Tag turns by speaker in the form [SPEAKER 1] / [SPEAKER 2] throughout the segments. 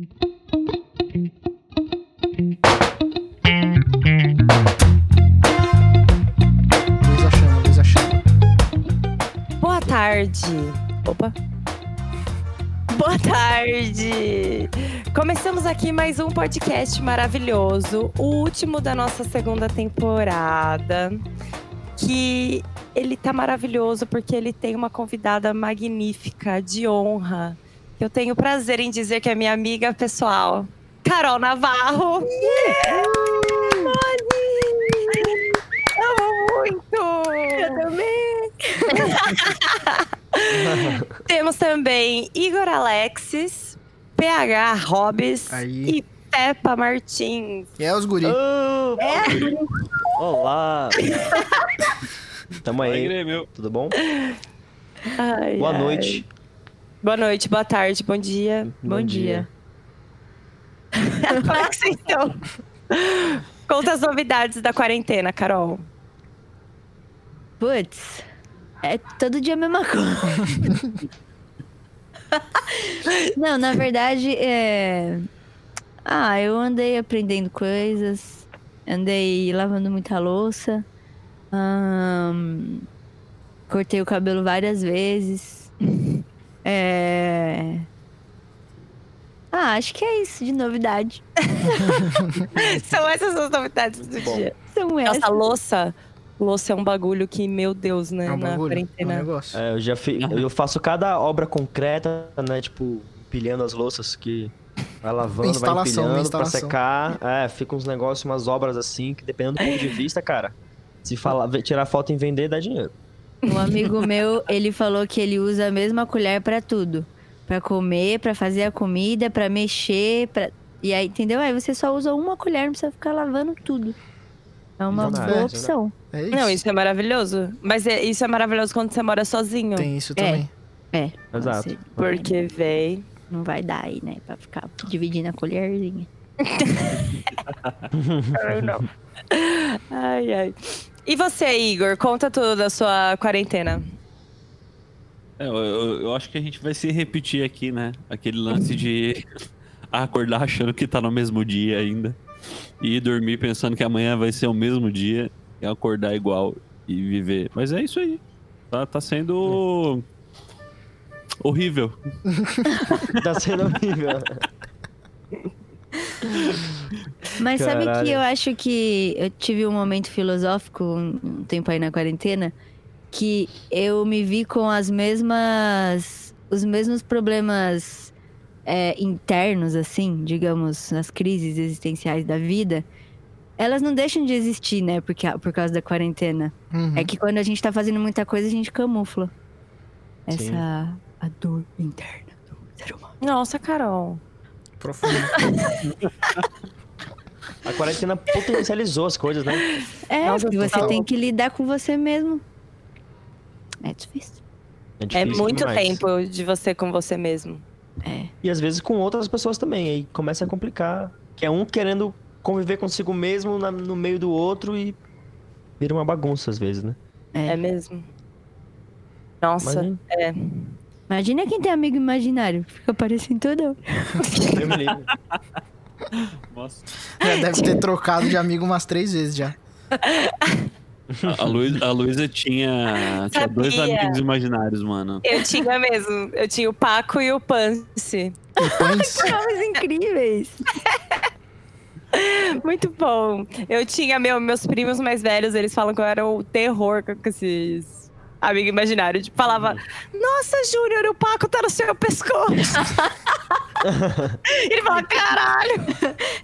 [SPEAKER 1] Luz a chama, luz a chama.
[SPEAKER 2] Boa tarde. Opa. Boa tarde. Começamos aqui mais um podcast maravilhoso, o último da nossa segunda temporada. Que ele tá maravilhoso porque ele tem uma convidada magnífica, de honra. Eu tenho prazer em dizer que é minha amiga pessoal, Carol Navarro. Amo muito! Eu também! Temos também Igor Alexis, PH Hobbes
[SPEAKER 1] Aí.
[SPEAKER 2] e Peppa Martins.
[SPEAKER 1] E é os guri.
[SPEAKER 3] Olá! Tamo
[SPEAKER 4] Oi,
[SPEAKER 3] aí,
[SPEAKER 4] Grêmio.
[SPEAKER 3] tudo bom?
[SPEAKER 2] Ai,
[SPEAKER 3] Boa
[SPEAKER 2] ai.
[SPEAKER 3] noite.
[SPEAKER 2] Boa noite, boa tarde, bom dia.
[SPEAKER 3] Bom dia.
[SPEAKER 2] Como é que vocês estão? Conta as novidades da quarentena, Carol.
[SPEAKER 5] Putz, é todo dia a mesma coisa. Não, na verdade, é. Ah, eu andei aprendendo coisas, andei lavando muita louça, cortei o cabelo várias vezes. É. Ah, acho que é isso de novidade.
[SPEAKER 2] São essas as novidades do
[SPEAKER 3] Bom.
[SPEAKER 2] dia.
[SPEAKER 5] São essas.
[SPEAKER 2] Nossa, louça. Louça é um bagulho que, meu Deus, né?
[SPEAKER 1] É um
[SPEAKER 2] na
[SPEAKER 1] bagulho, é um
[SPEAKER 2] quarentena.
[SPEAKER 1] negócio.
[SPEAKER 3] É, eu já fi, eu faço cada obra concreta, né? Tipo, empilhando as louças que vai lavando, vai
[SPEAKER 1] Instalação,
[SPEAKER 3] empilhando pra secar. É, fica uns negócios, umas obras assim, que dependendo do ponto de vista, cara. Se falar, tirar foto e vender, dá dinheiro.
[SPEAKER 5] Um amigo meu, ele falou que ele usa a mesma colher pra tudo. Pra comer, pra fazer a comida, pra mexer, pra... E aí, entendeu? Aí você só usa uma colher, não precisa ficar lavando tudo. É uma
[SPEAKER 3] Verdade,
[SPEAKER 5] boa opção.
[SPEAKER 1] É isso.
[SPEAKER 2] Não, isso é maravilhoso. Mas é- isso é maravilhoso quando você mora sozinho.
[SPEAKER 1] Tem isso também.
[SPEAKER 5] É.
[SPEAKER 3] Exato.
[SPEAKER 5] Você
[SPEAKER 2] Porque, véi.
[SPEAKER 5] Não vai dar aí, né? Pra ficar dividindo a colherzinha.
[SPEAKER 2] não. Ai, ai. E você, Igor? Conta tudo da sua quarentena.
[SPEAKER 4] É, eu, eu- acho que a gente vai se repetir aqui, né? Aquele lance de acordar achando que tá no mesmo dia ainda. E ir dormir pensando que amanhã vai ser o mesmo dia. E acordar igual e viver. Mas é isso aí. Tá, tá sendo horrível.
[SPEAKER 3] Tá sendo horrível.
[SPEAKER 5] Mas sabe
[SPEAKER 3] Caralho.
[SPEAKER 5] que eu acho que eu tive um momento filosófico um tempo aí na quarentena que eu me vi com as mesmas os mesmos problemas é, internos assim, digamos, nas crises existenciais da vida. Elas não deixam de existir, né? Porque por causa da quarentena.
[SPEAKER 1] Uhum.
[SPEAKER 5] É que quando a gente tá fazendo muita coisa, a gente camufla essa
[SPEAKER 3] Sim.
[SPEAKER 5] a dor interna do ser humano.
[SPEAKER 2] Nossa, Carol.
[SPEAKER 1] Profundo.
[SPEAKER 3] A quarentena potencializou as coisas, né?
[SPEAKER 5] É,
[SPEAKER 2] Nossa,
[SPEAKER 5] porque você
[SPEAKER 2] total.
[SPEAKER 5] tem que lidar com você mesmo. É difícil.
[SPEAKER 2] É
[SPEAKER 3] difícil
[SPEAKER 2] muito
[SPEAKER 3] demais.
[SPEAKER 2] tempo de você com você mesmo.
[SPEAKER 5] É.
[SPEAKER 3] E às vezes com outras pessoas também. Aí começa a complicar. Que é um querendo conviver consigo mesmo na- no meio do outro e vira uma bagunça às vezes, né?
[SPEAKER 5] É.
[SPEAKER 2] É, mesmo? Nossa,
[SPEAKER 3] Mas,
[SPEAKER 2] é.
[SPEAKER 5] Imagina quem tem amigo imaginário. Fica parecendo tudo.
[SPEAKER 3] Eu me.
[SPEAKER 4] Nossa.
[SPEAKER 1] Já deve ter trocado de amigo umas três vezes já.
[SPEAKER 4] A, a, Luísa, a Luísa tinha, tinha dois amigos imaginários, mano.
[SPEAKER 2] Eu tinha mesmo. Eu tinha o Paco e o Pance.
[SPEAKER 1] E pães.
[SPEAKER 5] Nomes incríveis.
[SPEAKER 2] Muito bom. Eu tinha meu, meus primos mais velhos, eles falam que eu era o terror com esses amigos imaginários. Tipo, falava, nossa, Júnior, o Paco tá no seu pescoço. Ele fala, caralho.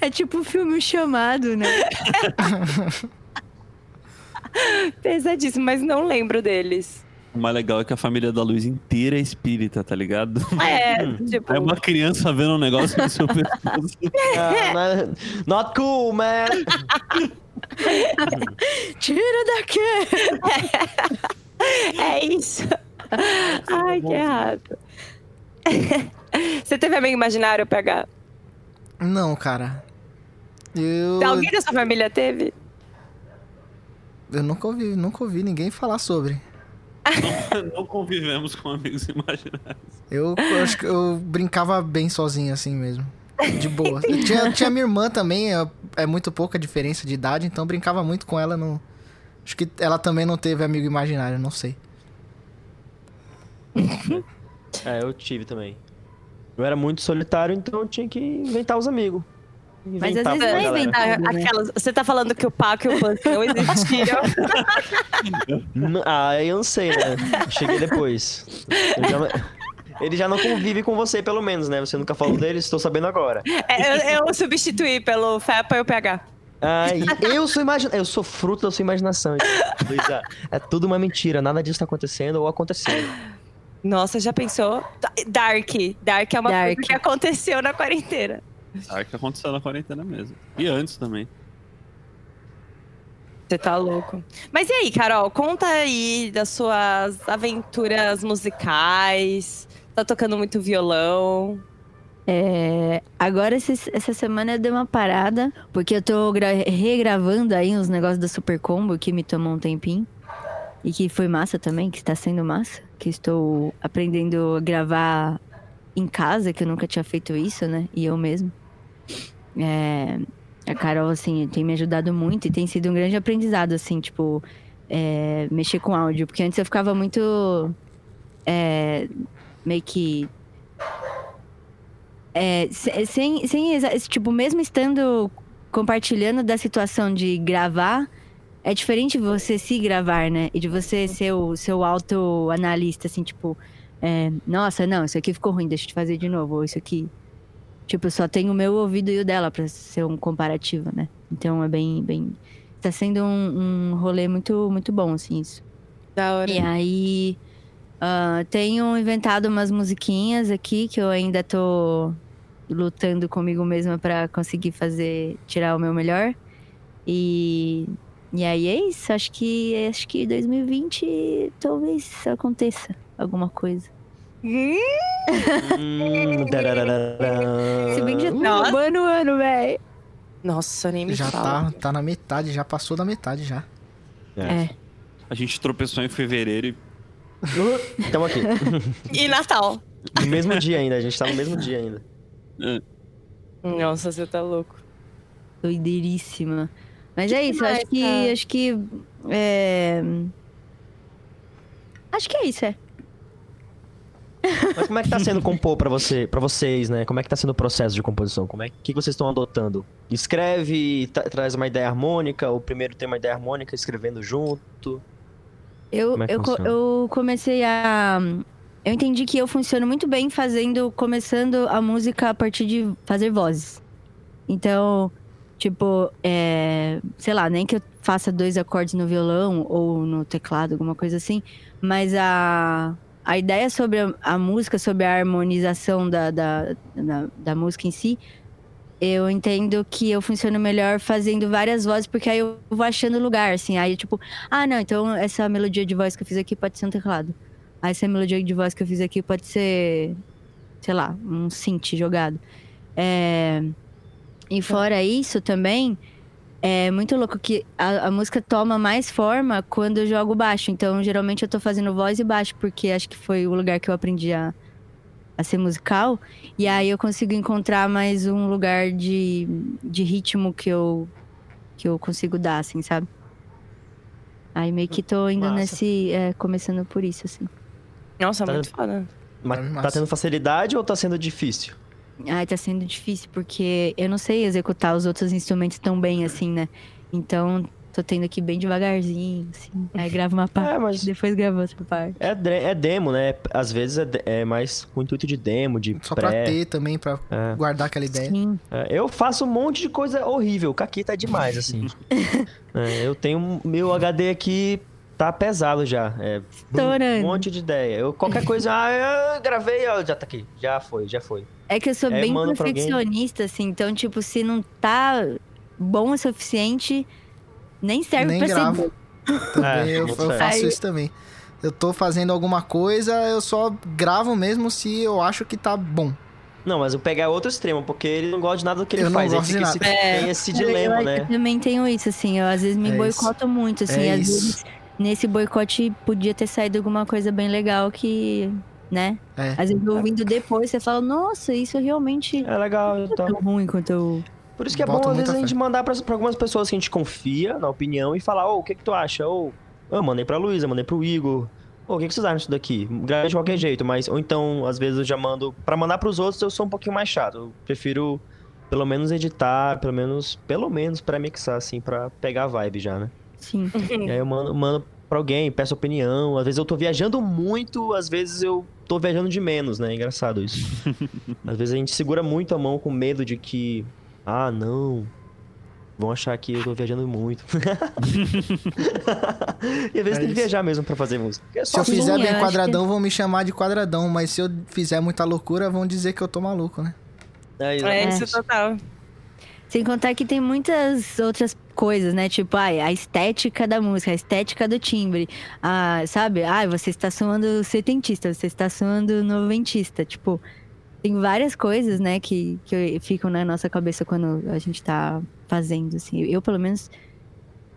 [SPEAKER 5] É tipo um filme chamado, né?
[SPEAKER 2] Pesadíssimo, mas não lembro deles.
[SPEAKER 4] O mais legal é que a família da Luísa inteira é espírita, tá ligado?
[SPEAKER 2] É, tipo,
[SPEAKER 4] É uma criança vendo um negócio no seu pescoço.
[SPEAKER 3] Ah, not cool, man!
[SPEAKER 5] Tira daqui!
[SPEAKER 2] é isso. Ai, que errado. Você teve amigo imaginário, PH?
[SPEAKER 1] Não, cara. Eu.
[SPEAKER 2] Alguém da sua família teve?
[SPEAKER 1] Eu nunca ouvi, nunca ouvi ninguém falar sobre.
[SPEAKER 4] Não convivemos com amigos imaginários.
[SPEAKER 1] Eu, eu acho que eu brincava bem sozinho assim mesmo. De boa. Eu tinha, tinha minha irmã também, é, é muito pouca diferença de idade, então eu brincava muito com ela. No... Acho que ela também não teve amigo imaginário, não sei.
[SPEAKER 3] É, eu tive também. Eu era muito solitário, então eu tinha que inventar os amigos.
[SPEAKER 5] Mas às vezes não é inventar.
[SPEAKER 2] Ah, aquelas- você tá falando que o Paco e o Punk não existiam.
[SPEAKER 3] Ah, eu não sei, né? Cheguei depois. Eu já Ele já não convive com você, pelo menos, né? Você nunca falou dele, estou sabendo agora.
[SPEAKER 2] É, eu, eu substituí pelo FEPA e o PH.
[SPEAKER 3] E eu sou imagina... Eu sou fruto da sua imaginação. Luísa. É tudo uma mentira, nada disso tá acontecendo ou acontecendo.
[SPEAKER 2] Nossa, já pensou? Dark. Dark é uma
[SPEAKER 5] Dark.
[SPEAKER 2] coisa que aconteceu na quarentena.
[SPEAKER 4] Ah, que aconteceu na quarentena mesmo. E antes também.
[SPEAKER 2] Você tá louco. Mas e aí, Carol? Conta aí das suas aventuras musicais. Tá tocando muito violão.
[SPEAKER 5] É, agora, esse- essa semana eu dei uma parada, porque eu tô gra- regravando aí uns negócios da Super Combo que me tomou um tempinho. E que foi massa também, que está sendo massa. Que estou aprendendo a gravar em casa, que eu nunca tinha feito isso, né? E eu mesmo. É, a Carol, assim, tem me ajudado muito e tem sido um grande aprendizado, assim, tipo, é, mexer com áudio. Porque antes eu ficava muito. é, meio que é, se- sem, sem tipo, mesmo estando compartilhando da situação de gravar, é diferente você se gravar, né? E de você ser o seu autoanalista, assim, tipo, é, nossa, não, isso aqui ficou ruim, deixa eu te fazer de novo, ou isso aqui. Tipo, só tem o meu ouvido e o dela pra ser um comparativo, né? Então é bem, bem. Tá sendo um, um rolê muito, muito bom, assim, isso.
[SPEAKER 2] Da hora.
[SPEAKER 5] E aí, ah, tenho inventado umas musiquinhas aqui que eu ainda tô lutando comigo mesma pra conseguir fazer, tirar o meu melhor. E, e aí é isso. Acho que acho que 2020 talvez aconteça alguma coisa.
[SPEAKER 2] Hum.
[SPEAKER 5] Se bem que já tá o ano, velho.
[SPEAKER 2] Nossa, nem me
[SPEAKER 1] Já
[SPEAKER 2] fala.
[SPEAKER 1] tá, tá na metade, já passou da metade já.
[SPEAKER 5] É.
[SPEAKER 4] A gente tropeçou em fevereiro e
[SPEAKER 3] Tamo aqui.
[SPEAKER 2] E Natal.
[SPEAKER 3] No mesmo dia ainda, a gente tá no mesmo dia ainda.
[SPEAKER 2] Nossa, você tá louco.
[SPEAKER 5] Doideiríssima. Mas é isso, acho que.
[SPEAKER 2] cara.
[SPEAKER 5] Acho que. é, Acho que é isso, é.
[SPEAKER 3] Mas como é que tá sendo compor pra você, para vocês, né? Como é que tá sendo o processo de composição? Como é que, que vocês estão adotando? Escreve, tra- traz uma ideia harmônica, ou primeiro tem uma ideia harmônica escrevendo junto?
[SPEAKER 5] Eu,
[SPEAKER 3] é
[SPEAKER 5] eu,
[SPEAKER 3] funciona?
[SPEAKER 5] eu comecei a. Eu entendi que eu funciono muito bem fazendo, começando a música a partir de fazer vozes. Então, tipo, é, sei lá, nem que eu faça dois acordes no violão ou no teclado, alguma coisa assim, mas a, a ideia sobre a, a música, sobre a harmonização da, da, da, da música em si, eu entendo que eu funciono melhor fazendo várias vozes, porque aí eu vou achando lugar, assim. Aí, tipo, ah, não, então essa melodia de voz que eu fiz aqui pode ser um teclado. Aí essa melodia de voz que eu fiz aqui pode ser, sei lá, um synth jogado. É, E fora isso também, é muito louco que a, a música toma mais forma quando eu jogo baixo. Então, geralmente eu tô fazendo voz e baixo, porque acho que foi o lugar que eu aprendi a, a ser musical. E aí eu consigo encontrar mais um lugar de, de ritmo que eu, que eu consigo dar, assim, sabe? Aí meio que tô indo
[SPEAKER 3] Massa.
[SPEAKER 5] nesse. é, começando por isso, assim.
[SPEAKER 2] Nossa,
[SPEAKER 3] Tá-
[SPEAKER 2] muito foda.
[SPEAKER 3] Mas tá tendo facilidade ou tá sendo difícil?
[SPEAKER 5] Ai, tá sendo difícil, porque eu não sei executar os outros instrumentos tão bem assim, né? Então, tô tendo aqui bem devagarzinho, assim. Aí gravo uma parte,
[SPEAKER 3] É, mas-
[SPEAKER 5] depois gravo outra parte.
[SPEAKER 3] É, é demo, né? Às vezes é, é mais com o intuito de demo, de
[SPEAKER 1] Só pra
[SPEAKER 3] pré.
[SPEAKER 1] ter também, pra
[SPEAKER 3] É.
[SPEAKER 1] guardar aquela ideia.
[SPEAKER 5] Sim.
[SPEAKER 3] É, eu faço um monte de coisa horrível. O Caquita é demais, assim. É, eu tenho. Meu HD aqui tá pesado já. É,
[SPEAKER 5] Estourando.
[SPEAKER 3] um monte de ideia. Eu, qualquer coisa, ah, eu gravei, ó, já tá aqui. Já foi, já foi.
[SPEAKER 5] É que eu sou
[SPEAKER 3] É,
[SPEAKER 5] bem perfeccionista, assim. Então, tipo, se não tá bom o suficiente, nem serve
[SPEAKER 1] Nem
[SPEAKER 5] pra
[SPEAKER 1] gravo.
[SPEAKER 5] ser bom.
[SPEAKER 1] Também
[SPEAKER 3] É,
[SPEAKER 1] eu, eu faço
[SPEAKER 5] Aí-
[SPEAKER 1] isso também. Eu tô fazendo alguma coisa, eu só gravo mesmo se eu acho que tá bom.
[SPEAKER 3] Não, mas eu pegar outro extremo, porque ele não gosta de nada do que ele
[SPEAKER 1] Eu
[SPEAKER 3] faz.
[SPEAKER 1] Gosto de
[SPEAKER 3] fica esse-
[SPEAKER 1] nada.
[SPEAKER 2] É.
[SPEAKER 3] Tem esse dilema,
[SPEAKER 5] eu,
[SPEAKER 3] né?
[SPEAKER 5] eu também tenho isso, assim. Eu às vezes me
[SPEAKER 1] É
[SPEAKER 5] boicoto muito, assim.
[SPEAKER 1] É
[SPEAKER 5] às
[SPEAKER 1] isso.
[SPEAKER 5] vezes, nesse boicote, podia ter saído alguma coisa bem legal que né?
[SPEAKER 1] É.
[SPEAKER 5] Às vezes ouvindo depois, você fala, nossa, isso realmente
[SPEAKER 3] É legal,
[SPEAKER 5] não é
[SPEAKER 3] então.
[SPEAKER 5] tão ruim quanto eu.
[SPEAKER 3] Por isso que é
[SPEAKER 1] Boto
[SPEAKER 3] bom, às vezes, a
[SPEAKER 1] fé.
[SPEAKER 3] gente mandar pra, pra algumas pessoas que a gente confia na opinião e falar, ô, o que que tu acha? Ou, eu mandei pra Luísa, mandei pro Igor. Ô, o que que vocês acham disso daqui? Grava de qualquer jeito, mas... Ou então, às vezes, eu já mando... Pra mandar pros outros, eu sou um pouquinho mais chato. Eu prefiro, pelo menos, editar, pelo menos... Pelo menos pré-mixar, assim, pra pegar a vibe já, né?
[SPEAKER 5] Sim.
[SPEAKER 3] E aí eu mando, mando pra alguém, peço opinião. Às vezes eu tô viajando muito, às vezes eu tô viajando de menos, né? Engraçado isso. às vezes a gente segura muito a mão com medo de que. Ah, não. Vão achar que eu tô viajando muito. e às vezes
[SPEAKER 1] É
[SPEAKER 3] tem que viajar mesmo pra fazer música. É
[SPEAKER 1] Se eu fizer bem
[SPEAKER 5] acho
[SPEAKER 1] quadradão, vão me chamar de quadradão, mas se eu fizer muita loucura, vão dizer que eu tô maluco, né?
[SPEAKER 3] É,
[SPEAKER 2] É
[SPEAKER 3] exatamente.
[SPEAKER 2] isso total.
[SPEAKER 5] Sem contar que tem muitas outras coisas, né? Tipo, ai, a estética da música, a estética do timbre. Ah, sabe? Ah, você está soando setentista, você está soando noventista. Tipo, tem várias coisas, né, que, que ficam na nossa cabeça quando a gente tá fazendo, assim. Eu, pelo menos,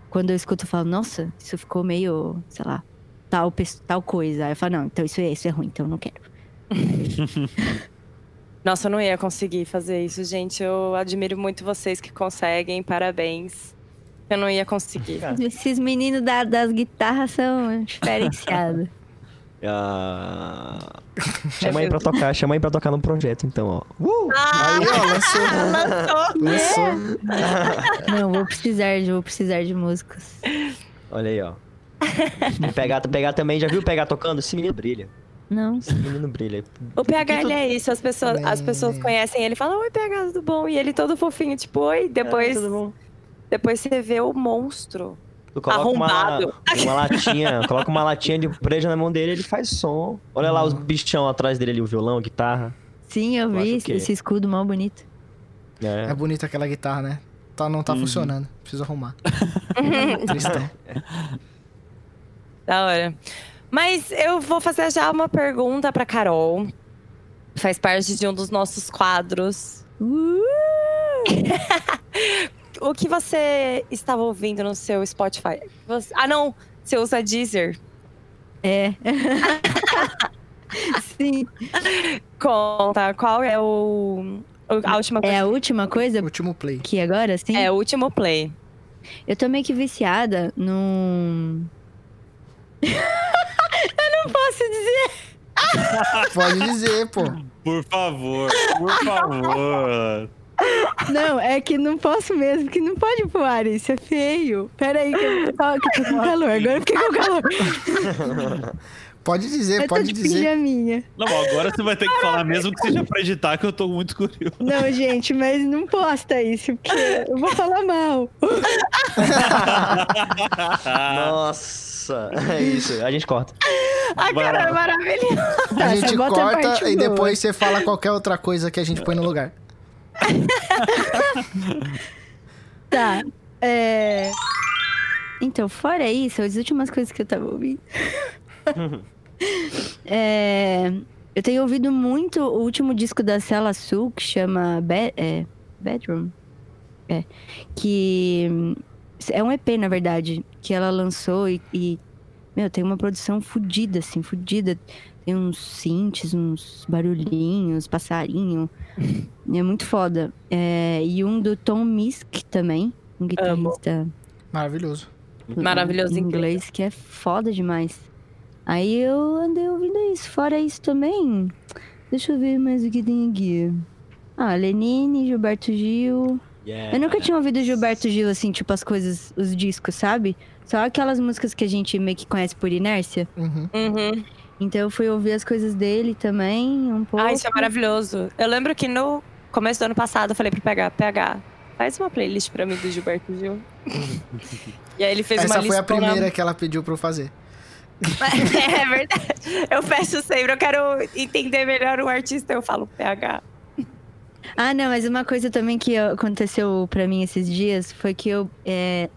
[SPEAKER 5] quando eu escuto, eu falo, nossa, isso ficou meio, sei lá, tal, tal coisa. Aí eu falo, não, então isso é, isso é ruim, então eu não quero.
[SPEAKER 2] Nossa, eu não ia conseguir fazer isso, gente. Eu admiro muito vocês que conseguem. Parabéns. Eu não ia conseguir.
[SPEAKER 5] Esses meninos da- das guitarras são diferenciados.
[SPEAKER 3] ah, Chama aí pra tocar, chama aí pra tocar no projeto, então, ó. Uh!
[SPEAKER 1] Aí, ó, lançou. lançou.
[SPEAKER 5] Não, vou precisar de, vou precisar de músicos.
[SPEAKER 3] Olha aí, ó. pegar, pegar também, já viu pegar tocando? Esse menino brilha.
[SPEAKER 5] Não.
[SPEAKER 3] Esse menino brilha.
[SPEAKER 2] O PH, ele é isso. As pessoas, as pessoas conhecem ele e falam, oi, PH, tudo bom? E ele todo fofinho, tipo, oi. Depois,
[SPEAKER 3] É, tudo bom?
[SPEAKER 2] depois você vê o monstro.
[SPEAKER 3] Tu coloca uma,
[SPEAKER 2] Arrombado.
[SPEAKER 3] uma latinha, coloca uma latinha de breja na mão dele, ele faz som. Olha lá os bichão atrás dele ali, o violão, a guitarra.
[SPEAKER 5] Sim, eu
[SPEAKER 3] Eu
[SPEAKER 5] vi esse,
[SPEAKER 3] que-
[SPEAKER 5] esse escudo mal bonito.
[SPEAKER 1] É
[SPEAKER 3] É.
[SPEAKER 1] bonita aquela guitarra, né? Tá, não tá funcionando. Preciso arrumar. Tristão.
[SPEAKER 2] Da hora. Mas eu vou fazer já uma pergunta pra Carol. Faz parte de um dos nossos quadros.
[SPEAKER 5] Uh!
[SPEAKER 2] O que você estava ouvindo no seu Spotify? Você- Ah, não! Você usa Deezer.
[SPEAKER 5] É. Sim.
[SPEAKER 2] Conta, qual é o... o- A última coisa.
[SPEAKER 5] É a última coisa
[SPEAKER 1] Último play.
[SPEAKER 5] que agora, sim?
[SPEAKER 2] É, o último play.
[SPEAKER 5] Eu tô meio que viciada num. eu não posso dizer.
[SPEAKER 1] Pode dizer, pô.
[SPEAKER 4] Por favor, por favor.
[SPEAKER 5] Não, é que não posso mesmo, que não pode pro ar, isso é feio. Pera aí, que eu tô, que eu tô com calor. Agora eu fiquei com calor.
[SPEAKER 1] Pode dizer,
[SPEAKER 5] eu tô
[SPEAKER 1] pode
[SPEAKER 5] de
[SPEAKER 1] dizer.
[SPEAKER 5] pijaminha.
[SPEAKER 4] Não, agora você vai ter que falar mesmo que seja pra editar, que eu tô muito curioso.
[SPEAKER 5] Não, gente, mas não posta isso, porque eu vou falar mal.
[SPEAKER 3] Nossa, é isso, a gente corta.
[SPEAKER 2] A Carol é maravilhosa.
[SPEAKER 1] A gente
[SPEAKER 5] a
[SPEAKER 1] corta
[SPEAKER 5] parte
[SPEAKER 1] e
[SPEAKER 5] boa.
[SPEAKER 1] depois você fala qualquer outra coisa que a gente põe no lugar.
[SPEAKER 5] Tá. É... Então, fora isso, as últimas coisas que eu tava ouvindo. É, Eu tenho ouvido muito o último disco da Cela Sul, que chama Be- é, Bedroom. É. Que é um EP, na verdade, que ela lançou e, e, meu, tem uma produção fodida, assim, fodida. Tem uns synths, uns barulhinhos, passarinho. É muito foda. É, e um do Tom Misk também, um guitarrista
[SPEAKER 1] Maravilhoso.
[SPEAKER 2] Maravilhoso,
[SPEAKER 5] em
[SPEAKER 2] incrível.
[SPEAKER 5] inglês, que é foda demais. Aí eu andei ouvindo isso. Fora isso também, deixa eu ver mais o que tem aqui. Ah, Lenine, Gilberto Gil.
[SPEAKER 3] Yeah.
[SPEAKER 5] Eu nunca tinha ouvido Gilberto Gil, assim, tipo as coisas, os discos, sabe? Só aquelas músicas que a gente meio que conhece por inércia.
[SPEAKER 1] Uhum.
[SPEAKER 2] Uhum.
[SPEAKER 5] Então eu fui ouvir as coisas dele também, um pouco.
[SPEAKER 2] Ah, isso é maravilhoso. Eu lembro que no começo do ano passado eu falei pro PH, PH, faz uma playlist pra mim do Gilberto Gil. e aí ele fez uma
[SPEAKER 1] Essa foi a primeira que ela pediu pra eu fazer.
[SPEAKER 2] é verdade. Eu peço sempre, eu quero entender melhor o artista, eu falo PH.
[SPEAKER 5] Ah, não, mas uma coisa também que aconteceu pra mim esses dias foi que eu, é,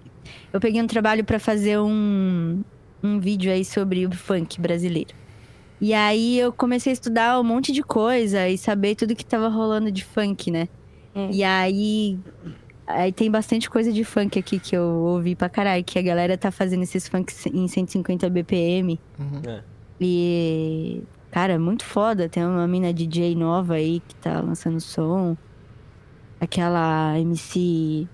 [SPEAKER 5] eu peguei um trabalho pra fazer um, um vídeo aí sobre o funk brasileiro. E aí eu comecei a estudar um monte de coisa e saber tudo que tava rolando de funk, né?
[SPEAKER 2] Hum.
[SPEAKER 5] E aí, aí tem bastante coisa de funk aqui que eu ouvi pra caralho, que a galera tá fazendo esses funks em 150 BPM.
[SPEAKER 1] Uhum.
[SPEAKER 5] E Cara, é muito foda. Tem uma mina DJ nova aí que tá lançando som. Aquela MC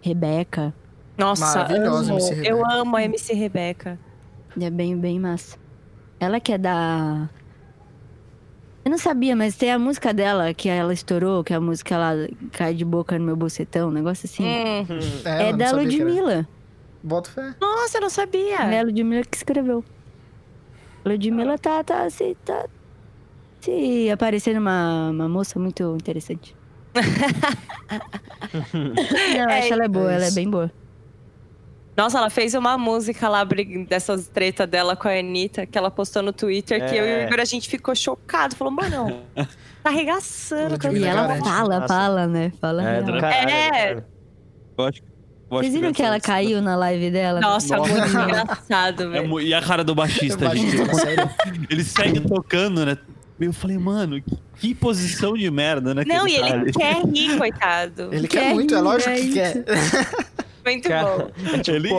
[SPEAKER 5] Rebeca.
[SPEAKER 2] Nossa, amo.
[SPEAKER 1] MC Rebeca.
[SPEAKER 2] Eu amo a MC Rebeca.
[SPEAKER 5] É bem, bem massa. Ela que é da. Eu não sabia, mas tem a música dela que ela estourou, que é a música ela cai de boca no meu bocetão, um negócio assim.
[SPEAKER 2] Hum.
[SPEAKER 5] É,
[SPEAKER 1] não
[SPEAKER 5] da. Ludmilla.
[SPEAKER 1] Bota fé.
[SPEAKER 2] Nossa, eu não sabia.
[SPEAKER 5] É a Ludmilla que escreveu. Ludmilla tá, tá, se, tá se aparecendo uma, uma moça muito interessante. não, eu acho ela é boa,
[SPEAKER 1] é
[SPEAKER 5] ela é bem boa.
[SPEAKER 2] Nossa, ela fez uma música lá dessas treta dela com a Anitta, que ela postou no Twitter, que eu e o
[SPEAKER 3] É.
[SPEAKER 2] Igor a gente ficou chocado. Falou, mano, tá arregaçando.
[SPEAKER 5] E ela
[SPEAKER 1] garante.
[SPEAKER 5] fala,
[SPEAKER 3] Nossa.
[SPEAKER 5] fala, né? Fala
[SPEAKER 3] É,
[SPEAKER 5] real.
[SPEAKER 3] do caralho.
[SPEAKER 2] É.
[SPEAKER 3] cara.
[SPEAKER 4] Eu acho, acho
[SPEAKER 5] Vocês viram que ela
[SPEAKER 4] essa-
[SPEAKER 5] caiu na live dela?
[SPEAKER 2] Nossa,
[SPEAKER 4] Nossa.
[SPEAKER 2] muito engraçado,
[SPEAKER 4] É
[SPEAKER 2] velho.
[SPEAKER 4] e a cara do baixista, gente.
[SPEAKER 1] Sério.
[SPEAKER 4] Ele segue tocando, né? Eu falei, mano, que, que posição de merda, né?
[SPEAKER 2] Não, e
[SPEAKER 4] tá
[SPEAKER 2] ele quer rir, coitado.
[SPEAKER 1] Ele
[SPEAKER 5] Quer
[SPEAKER 1] quer muito, é
[SPEAKER 5] rir,
[SPEAKER 1] lógico
[SPEAKER 5] é
[SPEAKER 1] que quer.
[SPEAKER 2] Muito
[SPEAKER 3] Cara,
[SPEAKER 2] bom.
[SPEAKER 3] é tipo,
[SPEAKER 4] Ele-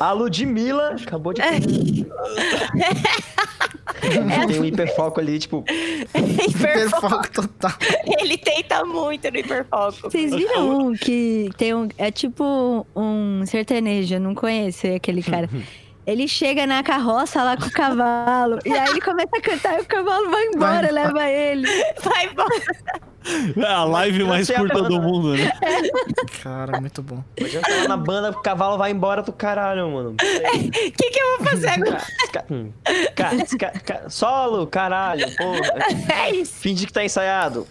[SPEAKER 3] a, a Ludmilla acabou de. Tem um hiperfoco ali, tipo.
[SPEAKER 2] Hiperfoco.
[SPEAKER 1] Hiperfoco total.
[SPEAKER 2] Ele tenta muito no hiperfoco.
[SPEAKER 5] Vocês viram um que tem um. É tipo um sertanejo, eu não conheço aquele cara. Ele chega na carroça lá com o cavalo. e aí ele começa a cantar e o cavalo vai embora,
[SPEAKER 1] Vai.
[SPEAKER 5] leva ele.
[SPEAKER 2] Vai embora.
[SPEAKER 4] É a live mais curta do mundo, né?
[SPEAKER 1] Cara, muito bom.
[SPEAKER 3] Tá na banda, o cavalo vai embora do caralho, mano.
[SPEAKER 2] O que, que eu vou fazer agora?
[SPEAKER 3] Ca- hum. Ca- ca- ca- Solo, caralho, porra.
[SPEAKER 2] É isso.
[SPEAKER 3] Finge que tá ensaiado.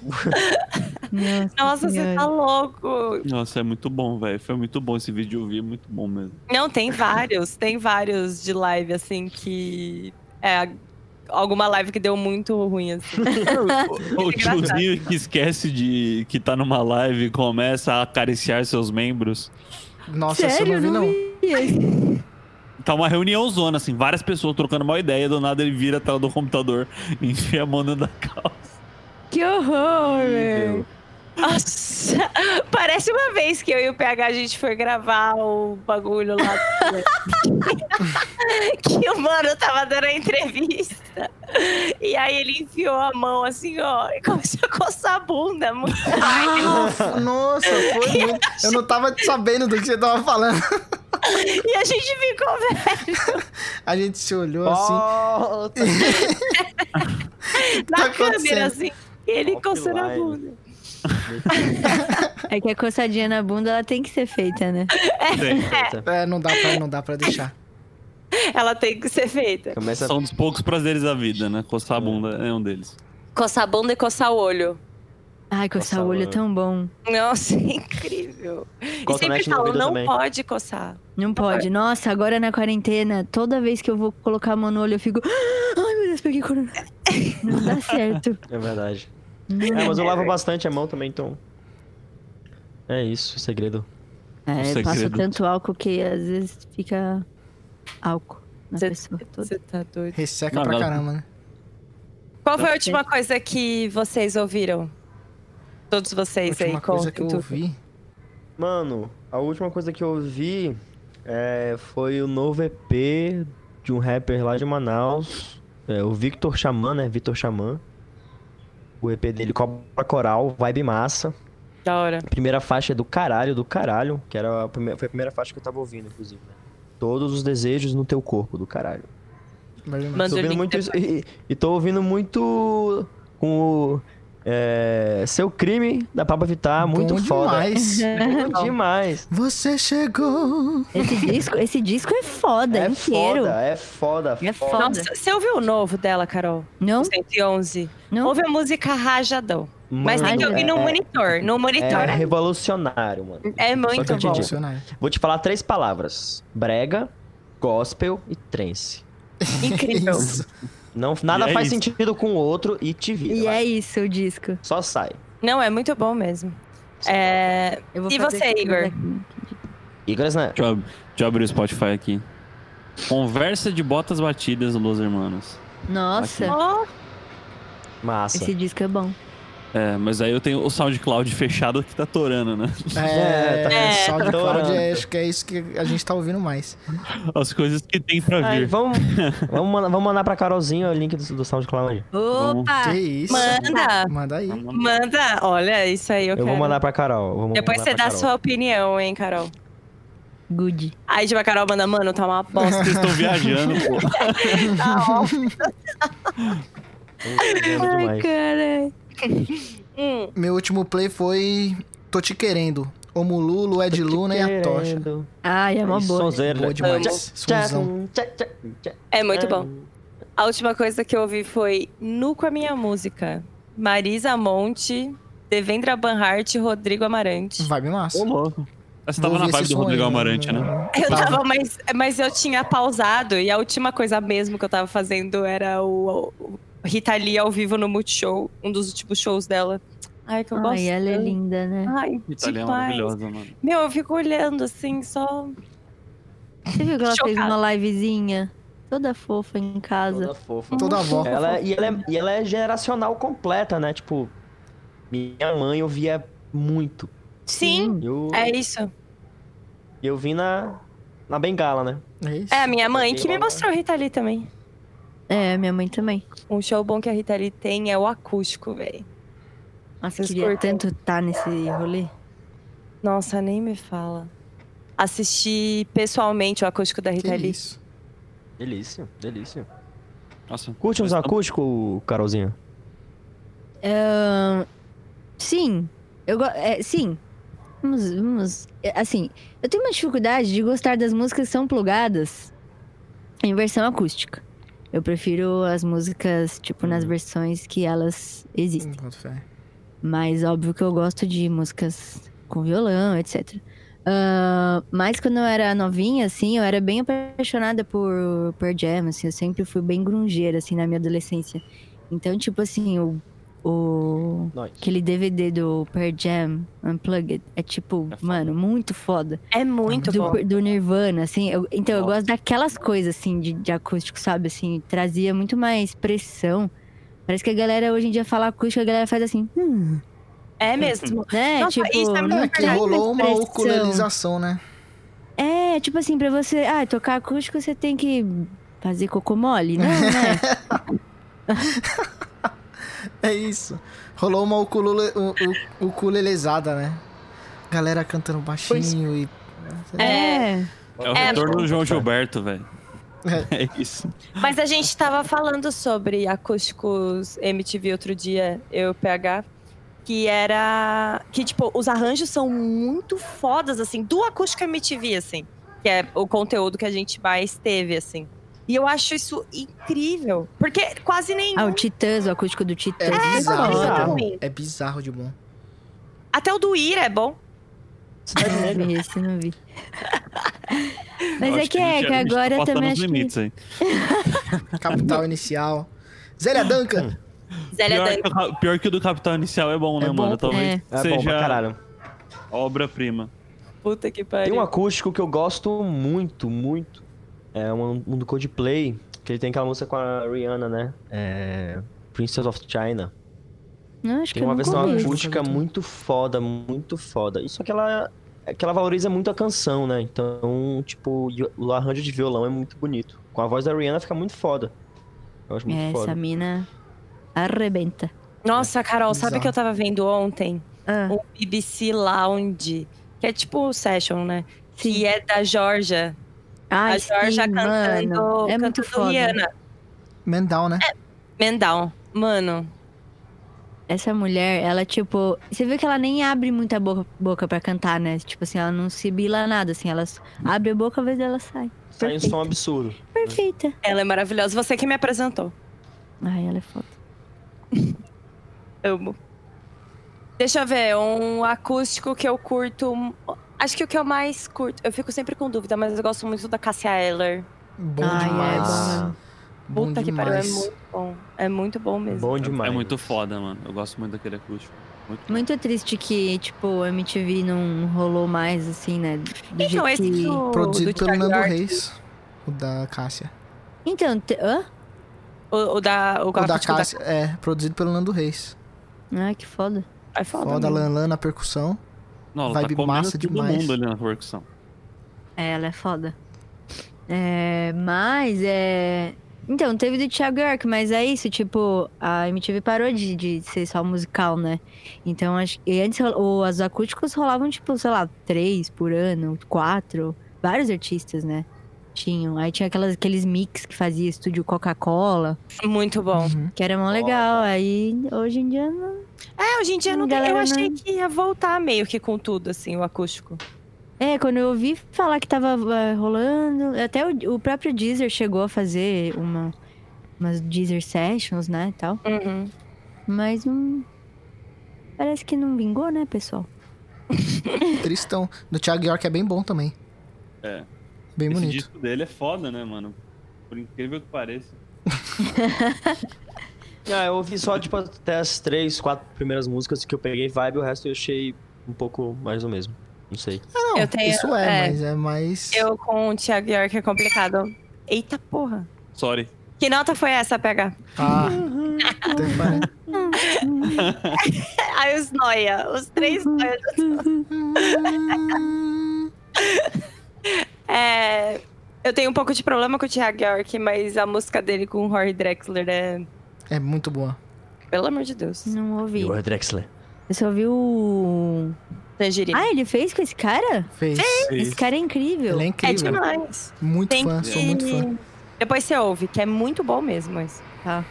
[SPEAKER 5] Nossa,
[SPEAKER 2] Nossa, você tá louco.
[SPEAKER 4] Nossa, é muito bom, velho. Foi muito bom esse vídeo, eu vi, é muito bom mesmo.
[SPEAKER 2] Não, tem vários. Tem vários de live, assim, que... É, alguma live que deu muito ruim, assim.
[SPEAKER 4] O, o tiozinho que esquece de que tá numa live e começa a acariciar seus membros.
[SPEAKER 1] Nossa,
[SPEAKER 5] Sério,
[SPEAKER 1] essa eu não vi, não.
[SPEAKER 5] vi.
[SPEAKER 4] Tá uma reunião zona, assim, várias pessoas trocando uma ideia, do nada ele vira a tela do computador e enfia a mão dentro da calça.
[SPEAKER 5] Que horror, velho.
[SPEAKER 2] Nossa, parece uma vez que eu e o PH a gente foi gravar o bagulho lá. que o mano tava dando a entrevista. E aí ele enfiou a mão assim, ó, e começou a coçar a bunda. Muito
[SPEAKER 1] Ah, nossa, foi muito. Eu não tava sabendo do que você tava falando.
[SPEAKER 2] E a gente ficou velho
[SPEAKER 1] A gente se olhou assim.
[SPEAKER 3] Volta.
[SPEAKER 2] na
[SPEAKER 1] tá
[SPEAKER 2] câmera, assim. E ele coçando a
[SPEAKER 3] Offline.
[SPEAKER 2] bunda.
[SPEAKER 5] É que a coçadinha na bunda ela tem que ser feita, né?
[SPEAKER 1] É, não dá pra, não dá pra deixar.
[SPEAKER 2] Ela tem que ser feita.
[SPEAKER 3] Começa
[SPEAKER 4] São dos poucos prazeres da vida, né? Coçar a bunda é um deles.
[SPEAKER 2] Coçar a bunda e coçar o olho.
[SPEAKER 5] Ai, coçar
[SPEAKER 3] Coçar
[SPEAKER 5] o olho é tão bom.
[SPEAKER 2] Nossa, é incrível. E sempre falam, não
[SPEAKER 3] também.
[SPEAKER 2] pode coçar.
[SPEAKER 5] Não pode. Nossa, agora na quarentena, toda vez que eu vou colocar a mão no olho, eu fico. Ai, meu Deus, peguei corona. Não dá certo.
[SPEAKER 3] É verdade. É, mas eu lavo bastante a mão também, então. É isso, o segredo.
[SPEAKER 5] É,
[SPEAKER 4] segredo.
[SPEAKER 5] passa tanto álcool que às vezes fica álcool na
[SPEAKER 2] Cê-
[SPEAKER 5] pessoa toda.
[SPEAKER 2] Você tá doido.
[SPEAKER 1] Resseca
[SPEAKER 4] Não,
[SPEAKER 1] pra
[SPEAKER 4] não.
[SPEAKER 1] caramba, né?
[SPEAKER 2] Qual foi a última coisa que vocês ouviram? Todos
[SPEAKER 1] A
[SPEAKER 2] vocês aí,
[SPEAKER 1] última coisa que eu ouvi.
[SPEAKER 3] Mano, a última coisa que eu ouvi é, foi o novo EP de um rapper lá de Manaus. É, o Victor Xamã, né? Victor Xamã. O EP dele, Copa Coral, Vibe Massa.
[SPEAKER 2] Da hora.
[SPEAKER 3] Primeira faixa é do caralho, do caralho. Que era a primeira, foi a primeira faixa que eu tava ouvindo, inclusive. né? Todos os desejos no teu corpo, do caralho.
[SPEAKER 1] Mas-
[SPEAKER 2] Manda
[SPEAKER 3] Tô ouvindo muito isso. E, e tô ouvindo muito com o é, Seu Crime da Pablo Vittar. Muito
[SPEAKER 1] Bom
[SPEAKER 3] foda.
[SPEAKER 1] demais.
[SPEAKER 3] Bom demais.
[SPEAKER 1] Você chegou.
[SPEAKER 5] Esse disco, esse disco é foda,
[SPEAKER 3] É
[SPEAKER 5] inteiro.
[SPEAKER 3] foda, é foda.
[SPEAKER 5] É
[SPEAKER 3] foda.
[SPEAKER 2] Nossa, você ouviu o novo dela, Carol?
[SPEAKER 5] Não?
[SPEAKER 2] O 111.
[SPEAKER 5] Não?
[SPEAKER 2] Ouve a música Rajadão. Mas tem que ouvir no
[SPEAKER 3] é-
[SPEAKER 2] monitor. No monitor
[SPEAKER 3] É
[SPEAKER 2] é,
[SPEAKER 3] revolucionário, mano.
[SPEAKER 2] é muito bom.
[SPEAKER 3] Vou te falar três palavras: brega, gospel e trance.
[SPEAKER 2] Incrível.
[SPEAKER 1] Isso.
[SPEAKER 3] Não, nada
[SPEAKER 4] é
[SPEAKER 3] faz
[SPEAKER 4] isso.
[SPEAKER 3] sentido com o outro e te vira.
[SPEAKER 5] E
[SPEAKER 3] vai.
[SPEAKER 5] é isso o disco.
[SPEAKER 3] Só sai.
[SPEAKER 2] Não, é muito bom mesmo. É...
[SPEAKER 5] Eu vou
[SPEAKER 2] E você, Igor?
[SPEAKER 3] Igor, né?
[SPEAKER 4] Deixa eu, deixa eu abrir o Spotify aqui. Conversa de botas batidas, Los Hermanos.
[SPEAKER 5] Nossa,
[SPEAKER 2] Ó,
[SPEAKER 3] Massa.
[SPEAKER 5] esse disco é bom.
[SPEAKER 4] É, mas aí eu tenho o SoundCloud fechado que tá torando, né?
[SPEAKER 1] É,
[SPEAKER 3] tá-
[SPEAKER 1] é,
[SPEAKER 3] É.
[SPEAKER 1] SoundCloud, é, acho que é isso que a gente tá ouvindo mais.
[SPEAKER 4] As coisas que tem pra vir.
[SPEAKER 3] vamos, vamos, mandar, vamos mandar pra Carolzinha o link do, do SoundCloud.
[SPEAKER 5] Opa!
[SPEAKER 1] Que isso?
[SPEAKER 2] Manda!
[SPEAKER 1] Manda aí.
[SPEAKER 2] Manda! Olha, isso aí eu,
[SPEAKER 3] Eu
[SPEAKER 2] quero.
[SPEAKER 3] vou mandar pra Carol.
[SPEAKER 2] Depois você dá a
[SPEAKER 3] Carol.
[SPEAKER 2] sua opinião, hein, Carol.
[SPEAKER 5] Good.
[SPEAKER 2] Aí, tipo, a Carol manda, mano, tá uma bosta.
[SPEAKER 4] Vocês estão viajando, pô.
[SPEAKER 2] tá ó.
[SPEAKER 3] Entendo demais.
[SPEAKER 5] cara.
[SPEAKER 2] Hum,
[SPEAKER 1] Meu último play foi Tô Te Querendo. Omululo, Ed Luna e a Tocha.
[SPEAKER 5] Ai, é uma boa.
[SPEAKER 3] Sonzeira.
[SPEAKER 1] Boa demais. Sonzão.
[SPEAKER 2] é muito bom. A última coisa que eu ouvi foi Nu com a minha música. Marisa Monte, Devendra Banhart e Rodrigo Amarante.
[SPEAKER 1] Vibe massa.
[SPEAKER 4] Ô, louco. Você tava na vibe do Rodrigo
[SPEAKER 1] aí,
[SPEAKER 4] Amarante, né?
[SPEAKER 2] Eu
[SPEAKER 1] Tava.
[SPEAKER 2] tava, mas, mas eu tinha pausado e a última coisa mesmo que eu tava fazendo era o, o Rita Lee ao vivo no Multishow, um dos últimos shows dela. Ai, que eu gosto.
[SPEAKER 5] Ai, ela é linda, né?
[SPEAKER 2] Ai,
[SPEAKER 4] Itália é maravilhosa, mano.
[SPEAKER 2] Meu, eu fico olhando assim, só.
[SPEAKER 5] Você viu que ela fez
[SPEAKER 2] Chocada.
[SPEAKER 5] uma livezinha? Toda fofa em casa.
[SPEAKER 3] Toda fofa.
[SPEAKER 1] Toda avó.
[SPEAKER 3] Ela, e, ela é, e ela é geracional completa, né? Tipo, minha mãe ouvia muito.
[SPEAKER 2] Sim,
[SPEAKER 3] Eu,
[SPEAKER 2] é isso.
[SPEAKER 3] eu vi na, na bengala, né?
[SPEAKER 1] É isso.
[SPEAKER 2] É a minha mãe que me mostrou Rita Lee também.
[SPEAKER 5] É, minha mãe também.
[SPEAKER 2] Um show bom que a Rita Lee tem é o acústico, velho.
[SPEAKER 5] Nossa,
[SPEAKER 2] Vocês
[SPEAKER 5] queria
[SPEAKER 2] curtem?
[SPEAKER 5] tanto estar nesse rolê.
[SPEAKER 2] Nossa, nem me fala. Assisti pessoalmente o acústico da Rita Lee.
[SPEAKER 1] isso.
[SPEAKER 3] Delícia, delícia.
[SPEAKER 4] Nossa.
[SPEAKER 3] Curte uns acústicos, Carolzinha?
[SPEAKER 5] Ahn, sim. Eu é, sim. Vamos, vamos. é, Assim, eu tenho uma dificuldade de gostar das músicas que são plugadas em versão acústica. Eu prefiro as músicas, tipo, nas versões que elas existem. Mas óbvio que eu gosto de músicas com violão, etc. Ahn, mas quando eu era novinha, assim, eu era bem apaixonada por Pearl Jam, assim. Eu sempre fui bem grungeira, assim, na minha adolescência. Então, tipo assim, o... o
[SPEAKER 3] Nós.
[SPEAKER 5] aquele DVD do Pearl Jam Unplugged é tipo,
[SPEAKER 4] É
[SPEAKER 5] mano, muito foda.
[SPEAKER 2] É muito
[SPEAKER 5] do,
[SPEAKER 2] bom.
[SPEAKER 5] do Nirvana, assim. eu- então, eu
[SPEAKER 3] Nossa.
[SPEAKER 5] gosto daquelas coisas, assim, de, de acústico, sabe? Assim, trazia muito mais pressão. Parece que a galera hoje em dia fala acústico, a galera faz assim, hum,
[SPEAKER 2] É mesmo.
[SPEAKER 5] né?
[SPEAKER 2] Nossa,
[SPEAKER 5] tipo,
[SPEAKER 2] isso é
[SPEAKER 1] É que rolou uma ukulelização, né?
[SPEAKER 5] É, tipo assim, pra você, ah, tocar acústico, você tem que fazer cocô mole, não, né?
[SPEAKER 1] É isso. Rolou uma ukulele, u- u- ukulelizada, né? Galera cantando baixinho e.
[SPEAKER 5] é.
[SPEAKER 4] É o
[SPEAKER 2] É,
[SPEAKER 4] retorno do João
[SPEAKER 3] Tá.
[SPEAKER 4] Gilberto, velho. É isso.
[SPEAKER 2] Mas a gente tava falando sobre acústicos MTV outro dia, eu e o PH, que era. Que, tipo, os arranjos são muito fodas, assim, do acústico MTV, assim. Que é o conteúdo que a gente mais teve, assim. E eu acho isso incrível. Porque quase nenhum.
[SPEAKER 5] Ah, o Titãs, o acústico do Titãs.
[SPEAKER 1] É bizarro,
[SPEAKER 2] bizarro.
[SPEAKER 1] de bom.
[SPEAKER 2] Sim.
[SPEAKER 1] É bizarro de bom.
[SPEAKER 2] Até o do Ira é bom.
[SPEAKER 5] Não vi esse, não vi.
[SPEAKER 4] Eu
[SPEAKER 5] Mas é que
[SPEAKER 4] a
[SPEAKER 5] é, que
[SPEAKER 4] tá
[SPEAKER 5] agora
[SPEAKER 4] passando
[SPEAKER 5] também
[SPEAKER 4] os
[SPEAKER 5] acho que...
[SPEAKER 4] limites aí.
[SPEAKER 1] Capital inicial. Zélia Duncan.
[SPEAKER 2] Zélia
[SPEAKER 4] Pior
[SPEAKER 2] Dan.
[SPEAKER 4] que, pior que o do Capital Inicial é bom, né,
[SPEAKER 1] É bom,
[SPEAKER 4] mano? Talvez
[SPEAKER 5] É.
[SPEAKER 3] É bom pra
[SPEAKER 4] seja
[SPEAKER 3] caralho.
[SPEAKER 4] obra-prima.
[SPEAKER 2] Puta que
[SPEAKER 3] Tem
[SPEAKER 2] pariu.
[SPEAKER 3] um acústico que eu gosto muito, muito. É um, um do Coldplay, que ele tem aquela música com a Rihanna, né? É... Princess of China.
[SPEAKER 5] Não, acho que
[SPEAKER 3] Tem
[SPEAKER 5] eu
[SPEAKER 3] uma versão
[SPEAKER 5] ouvi.
[SPEAKER 3] acústica muito foda, muito foda. Isso que ela, é que ela valoriza muito a canção, né? Então, tipo, o- arranjo de violão é muito bonito. Com a voz da Rihanna fica muito foda. Eu acho muito
[SPEAKER 5] É,
[SPEAKER 3] foda.
[SPEAKER 5] essa mina arrebenta.
[SPEAKER 2] Nossa, Carol, sabe o
[SPEAKER 1] Bizarro.
[SPEAKER 2] que eu tava vendo ontem?
[SPEAKER 5] Ah,
[SPEAKER 2] O BBC Lounge. Que é tipo o Session, né?
[SPEAKER 5] sim.
[SPEAKER 2] Que é da Georgia.
[SPEAKER 5] Ai,
[SPEAKER 2] a Georgia
[SPEAKER 5] sim,
[SPEAKER 2] cantando,
[SPEAKER 5] mano. É muito foda.
[SPEAKER 2] Rihanna.
[SPEAKER 1] Down, né?
[SPEAKER 2] Man Down. Mano,
[SPEAKER 5] Essa mulher, ela, tipo... Você viu que ela nem abre muita boca, boca pra cantar, né? Tipo assim, ela não sibila nada, assim. Ela abre a boca, a vez dela sai.
[SPEAKER 3] Sai um
[SPEAKER 5] Perfeita.
[SPEAKER 3] som absurdo.
[SPEAKER 5] Perfeita.
[SPEAKER 2] ela é maravilhosa. Você que me apresentou.
[SPEAKER 5] Ai, ela é foda.
[SPEAKER 2] Amo. Deixa eu ver, um acústico que eu curto. Acho que o que eu mais curto. Eu fico sempre com dúvida, mas eu gosto muito da Cassia Eller.
[SPEAKER 1] Bom
[SPEAKER 5] Ai, é
[SPEAKER 1] demais.
[SPEAKER 5] bom mesmo.
[SPEAKER 1] Bom
[SPEAKER 2] Puta que pariu, é
[SPEAKER 1] demais.
[SPEAKER 2] muito bom. É muito bom mesmo.
[SPEAKER 3] Bom
[SPEAKER 4] É-
[SPEAKER 3] demais.
[SPEAKER 4] É muito foda, mano. Eu gosto muito daquele acústico. Muito bom.
[SPEAKER 5] Muito triste que, tipo, o MTV não rolou mais, assim, né? Do
[SPEAKER 2] Então,
[SPEAKER 5] jeito
[SPEAKER 2] esse
[SPEAKER 5] que...
[SPEAKER 2] do,
[SPEAKER 1] Produzido
[SPEAKER 2] do
[SPEAKER 1] pelo Nando Reis. O da Cássia.
[SPEAKER 5] Então, te... hã?
[SPEAKER 2] O, o da. O,
[SPEAKER 1] O da Cássia, é, produzido pelo Nando Reis.
[SPEAKER 5] Ah, que foda.
[SPEAKER 2] É foda.
[SPEAKER 1] Foda. Lan Lan na percussão.
[SPEAKER 4] Não, ela
[SPEAKER 1] Vibe
[SPEAKER 4] tá
[SPEAKER 1] massa
[SPEAKER 4] todo
[SPEAKER 1] demais.
[SPEAKER 4] mundo ali na percussão.
[SPEAKER 5] É, ela é foda. É, mas é. Então, teve do Thiago York, mas é isso, tipo, a MTV parou de, de ser só musical, né? Então, acho, e antes o- os acústicos rolavam, tipo, sei lá, três por ano, quatro. Vários artistas, né? Tinham. Aí tinha aquelas, aqueles mix que fazia estúdio Coca-Cola,
[SPEAKER 2] Muito bom.
[SPEAKER 1] Uhum.
[SPEAKER 5] que era mó legal. Aí, hoje em dia, não.
[SPEAKER 2] É, hoje em dia não tem. Eu achei
[SPEAKER 5] não-
[SPEAKER 2] que ia voltar meio que com tudo, assim, o acústico.
[SPEAKER 5] É, quando eu ouvi falar que tava eh, rolando, até o, o próprio Deezer chegou a fazer uma, umas Deezer Sessions, né, e tal.
[SPEAKER 2] Uhum.
[SPEAKER 5] Mas não... Parece que não vingou, né, pessoal?
[SPEAKER 1] Tristão. Do Thiago York é bem bom também.
[SPEAKER 4] É.
[SPEAKER 1] Bem
[SPEAKER 4] Esse
[SPEAKER 1] bonito.
[SPEAKER 4] disco dele é foda, né, mano? Por incrível que pareça.
[SPEAKER 3] Ah, eu ouvi só, tipo, até as três, quatro primeiras músicas que eu peguei vibe, o resto eu achei um pouco mais do mesmo. Não sei.
[SPEAKER 1] Ah, não,
[SPEAKER 2] Eu tenho-
[SPEAKER 1] isso é,
[SPEAKER 2] é.
[SPEAKER 1] mas é mais...
[SPEAKER 2] Eu com o Thiago York é complicado. Eita porra.
[SPEAKER 4] Sorry.
[SPEAKER 2] Que nota foi essa, PH?
[SPEAKER 1] Ah.
[SPEAKER 2] Aí os noia, os três noia. É, eu tenho um pouco de problema com o Thiago York, mas a música dele com o Rory Drexler é...
[SPEAKER 1] É muito boa.
[SPEAKER 2] Pelo amor de Deus.
[SPEAKER 5] Não ouvi.
[SPEAKER 3] E o Drexler.
[SPEAKER 5] Eu só ouvi o...
[SPEAKER 2] Tangerina.
[SPEAKER 5] Ah, ele fez com esse cara?
[SPEAKER 1] Fez.
[SPEAKER 5] Esse cara é incrível.
[SPEAKER 1] Ele é
[SPEAKER 2] é
[SPEAKER 1] incrível.
[SPEAKER 2] demais.
[SPEAKER 1] muito
[SPEAKER 2] Tem
[SPEAKER 1] fã,
[SPEAKER 2] que...
[SPEAKER 1] sou muito fã.
[SPEAKER 2] Depois você ouve, que é muito bom mesmo. Mas...
[SPEAKER 5] Tá.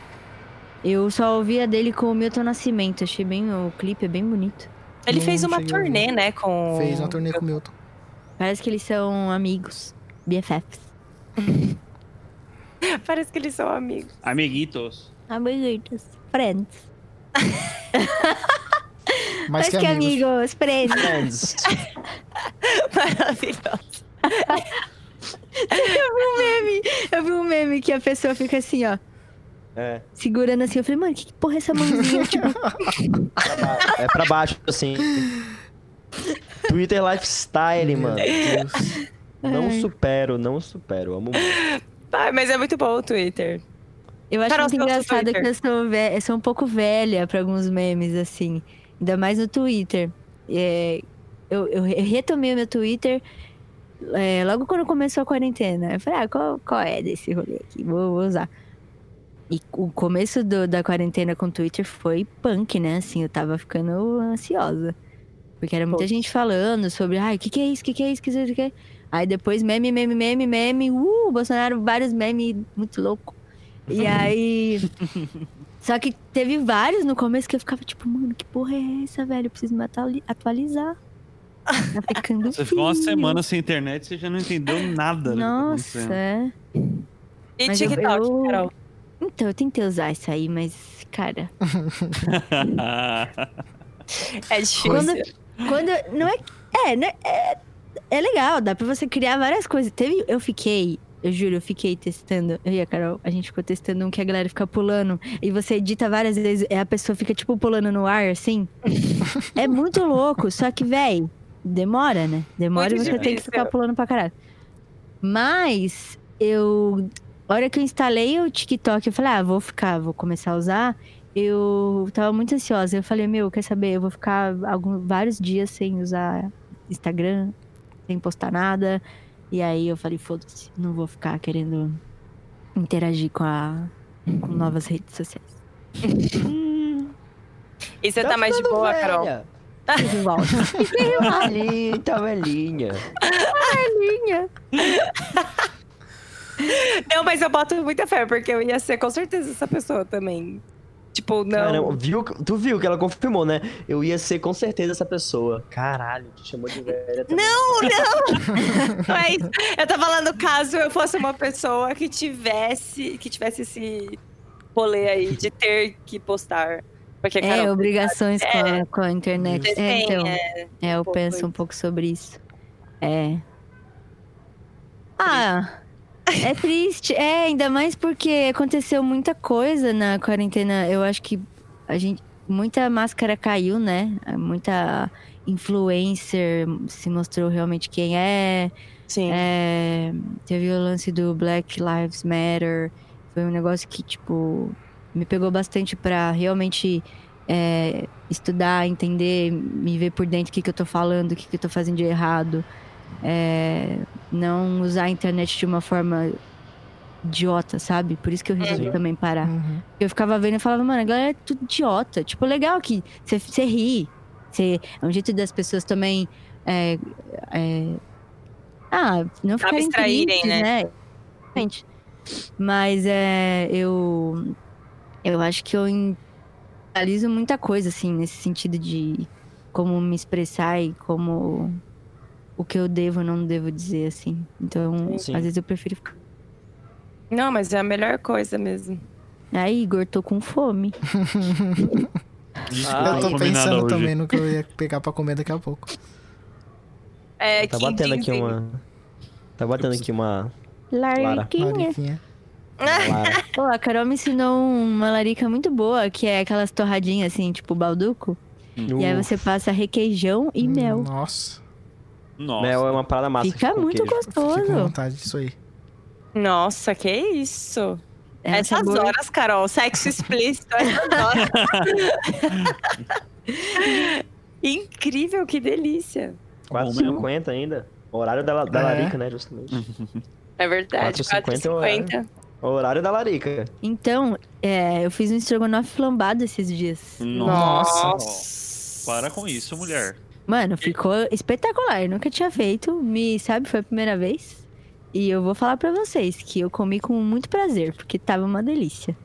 [SPEAKER 5] Eu só ouvi a dele com o Milton Nascimento. Achei bem... O clipe é bem bonito.
[SPEAKER 2] Ele
[SPEAKER 1] Não
[SPEAKER 2] fez uma turnê, né, com...
[SPEAKER 1] Fez uma turnê com o Milton.
[SPEAKER 5] Parece que eles são amigos. BFFs.
[SPEAKER 2] Parece que eles são amigos.
[SPEAKER 4] Amiguitos.
[SPEAKER 5] Amiguitos. Friends.
[SPEAKER 1] Mais
[SPEAKER 5] Parece
[SPEAKER 1] que
[SPEAKER 5] que
[SPEAKER 1] amigos.
[SPEAKER 5] amigos. Friends.
[SPEAKER 3] Friends.
[SPEAKER 2] Maravilhoso.
[SPEAKER 5] Eu vi um meme. Eu vi um meme que a pessoa fica assim, ó.
[SPEAKER 3] É,
[SPEAKER 5] Segurando assim. Eu falei, mano, que porra é essa mãozinha? tipo,
[SPEAKER 3] é pra baixo, assim. Twitter Lifestyle, mano. Não supero, não supero. Amo muito.
[SPEAKER 2] Ai, mas é muito bom o Twitter.
[SPEAKER 5] eu acho
[SPEAKER 2] Carol,
[SPEAKER 5] muito engraçado que eu sou, ve- eu sou um pouco velha pra alguns memes, assim. Ainda mais no Twitter. É, eu, eu re- retomei o meu Twitter é, logo quando começou a quarentena. Eu falei, ah, qual, qual é desse rolê aqui? Vou, vou usar. E o começo do- da quarentena com o Twitter foi punk, né? Assim, eu tava ficando ansiosa. Porque era muita gente falando sobre, ai, o que, que é isso? O que, que é isso? O que, que é isso? O que é isso?" Aí depois meme, meme, meme, meme. Uh, Bolsonaro, vários memes muito louco. E aí. Só que teve vários no começo que eu ficava tipo, mano, que porra é essa, velho? Eu preciso me atualizar. Tá ficando
[SPEAKER 4] Você ficou uma semana sem internet e você já não entendeu nada. tá
[SPEAKER 5] Nossa, é.
[SPEAKER 2] E
[SPEAKER 5] Mas eu-
[SPEAKER 2] TikTok,
[SPEAKER 5] eu-
[SPEAKER 2] Carol?
[SPEAKER 5] Então, eu tentei usar isso aí, mas, cara.
[SPEAKER 2] É difícil.
[SPEAKER 5] Quando, quando. Não é. É, né? É, é legal, dá pra você criar várias coisas. Teve. Eu fiquei. Eu juro, eu fiquei testando. Eu e a Carol, a gente ficou testando um que a galera fica pulando. E você edita várias vezes, e a pessoa fica, tipo, pulando no ar, assim. é muito louco. Só que, véi, demora, né? Demora e
[SPEAKER 2] Muito
[SPEAKER 5] você tem que ficar pulando pra caralho. Mas eu. A hora que eu instalei o TikTok, eu falei, ah, vou ficar, vou começar a usar. Eu tava muito ansiosa. Eu falei, meu, quer saber? Eu vou ficar algum, vários dias sem usar Instagram, sem postar nada. E aí eu falei, foda-se, não vou ficar querendo interagir com, a, com novas redes sociais.
[SPEAKER 2] E você tá mais de boa, Carol?
[SPEAKER 3] Velha.
[SPEAKER 5] De volta.
[SPEAKER 3] Ali, tá velhinha.
[SPEAKER 2] Não, mas eu boto muita fé, porque eu ia ser com certeza essa pessoa também. Tipo, não.
[SPEAKER 3] Caramba, viu, tu viu que ela confirmou, né? Eu ia ser com certeza essa pessoa. Caralho, te chamou de velha. também.
[SPEAKER 2] Não, não! É isso. Eu tô falando caso eu fosse uma pessoa que tivesse, que tivesse esse rolê aí de ter que postar. Porque,
[SPEAKER 5] É, obrigações com, a, com a internet. É,
[SPEAKER 2] tem,
[SPEAKER 5] então,
[SPEAKER 2] é,
[SPEAKER 5] é, eu
[SPEAKER 2] pouco
[SPEAKER 5] penso
[SPEAKER 2] isso.
[SPEAKER 5] um pouco sobre isso. É. Ah, é triste. É, ainda mais porque aconteceu muita coisa na quarentena. Eu acho que a gente. Muita máscara caiu, né? Muita influencer se mostrou realmente quem é.
[SPEAKER 2] Sim.
[SPEAKER 5] É, teve o lance do Black Lives Matter. Foi um negócio que, tipo, me pegou bastante pra realmente é, estudar, entender, me ver por dentro o que, que eu tô falando, o que, que eu tô fazendo de errado. É, não usar a internet de uma forma idiota, sabe? Por isso que eu resolvi
[SPEAKER 3] Sim.
[SPEAKER 5] também parar.
[SPEAKER 1] Uhum.
[SPEAKER 5] Eu ficava vendo e falava, mano, a galera é tudo idiota. Tipo, legal que você- ri. Você, é um jeito das pessoas também. é, é, ah, não ficarem
[SPEAKER 2] Abstraírem,
[SPEAKER 5] tristes,
[SPEAKER 2] né?
[SPEAKER 5] né? Mas é, eu. Eu acho que eu realizo muita coisa, assim, nesse sentido de como me expressar e como. O que eu devo ou não devo dizer, assim. Então,
[SPEAKER 3] Sim.
[SPEAKER 5] às vezes eu prefiro ficar.
[SPEAKER 2] Não, mas é a melhor coisa mesmo.
[SPEAKER 5] Aí, Igor, tô com fome.
[SPEAKER 3] Ah,
[SPEAKER 1] eu tô pensando
[SPEAKER 4] hoje.
[SPEAKER 1] também no que eu ia pegar pra comer daqui a pouco.
[SPEAKER 2] É,
[SPEAKER 3] Tá batendo aqui uma. Tá batendo aqui uma.
[SPEAKER 5] Lariquinha.
[SPEAKER 3] Lara.
[SPEAKER 5] Pô, a Carol me ensinou uma larica muito boa, que é aquelas torradinhas assim, tipo balduco. E aí você passa requeijão e mel.
[SPEAKER 1] Nossa,
[SPEAKER 4] Nossa.
[SPEAKER 3] Mel é uma parada massa.
[SPEAKER 5] Fica
[SPEAKER 3] com
[SPEAKER 5] muito
[SPEAKER 3] queijo.
[SPEAKER 1] fiquei com
[SPEAKER 5] gostoso.
[SPEAKER 1] vontade disso aí.
[SPEAKER 2] Nossa, que isso?
[SPEAKER 5] É
[SPEAKER 2] essas
[SPEAKER 5] sabor-
[SPEAKER 2] horas, Carol, sexo explícito, essas horas. Incrível, que delícia.
[SPEAKER 3] 4,50 ainda. Horário da, da
[SPEAKER 1] É.
[SPEAKER 3] larica, né? Justamente.
[SPEAKER 2] É verdade,
[SPEAKER 3] 4,50 é o
[SPEAKER 2] 4,50.
[SPEAKER 3] Horário da larica.
[SPEAKER 5] Então, é, eu fiz um estrogonofe flambado esses dias.
[SPEAKER 1] Nossa.
[SPEAKER 4] Para com isso, mulher.
[SPEAKER 5] Mano, ficou espetacular. Eu nunca tinha feito. Me, sabe, foi a primeira vez. E eu vou falar pra vocês que eu comi com muito prazer, porque tava uma delícia.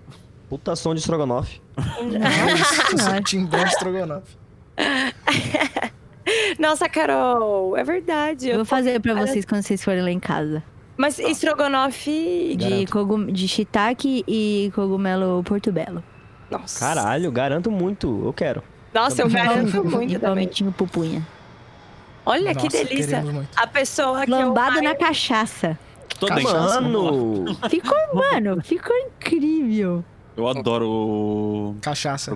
[SPEAKER 3] Puta som de estrogonofe.
[SPEAKER 1] Nossa, timbão de estrogonofe.
[SPEAKER 2] Nossa, Carol, é verdade.
[SPEAKER 5] Eu vou fazer pra vocês quando vocês forem lá em casa.
[SPEAKER 2] Mas estrogonofe de...
[SPEAKER 5] De, cogum... de shiitake e cogumelo portobello.
[SPEAKER 2] Nossa.
[SPEAKER 3] Caralho, garanto muito. Eu quero.
[SPEAKER 2] Nossa, eu garanto muito também.
[SPEAKER 5] palmitinho pupunha.
[SPEAKER 2] Olha
[SPEAKER 1] Nossa,
[SPEAKER 2] que delícia. A pessoa que eu
[SPEAKER 5] Lambada
[SPEAKER 2] mais-
[SPEAKER 5] na cachaça.
[SPEAKER 4] Tô dentro.
[SPEAKER 3] Mano!
[SPEAKER 5] Ficou, mano, ficou incrível.
[SPEAKER 4] Eu adoro o
[SPEAKER 1] Cachaça.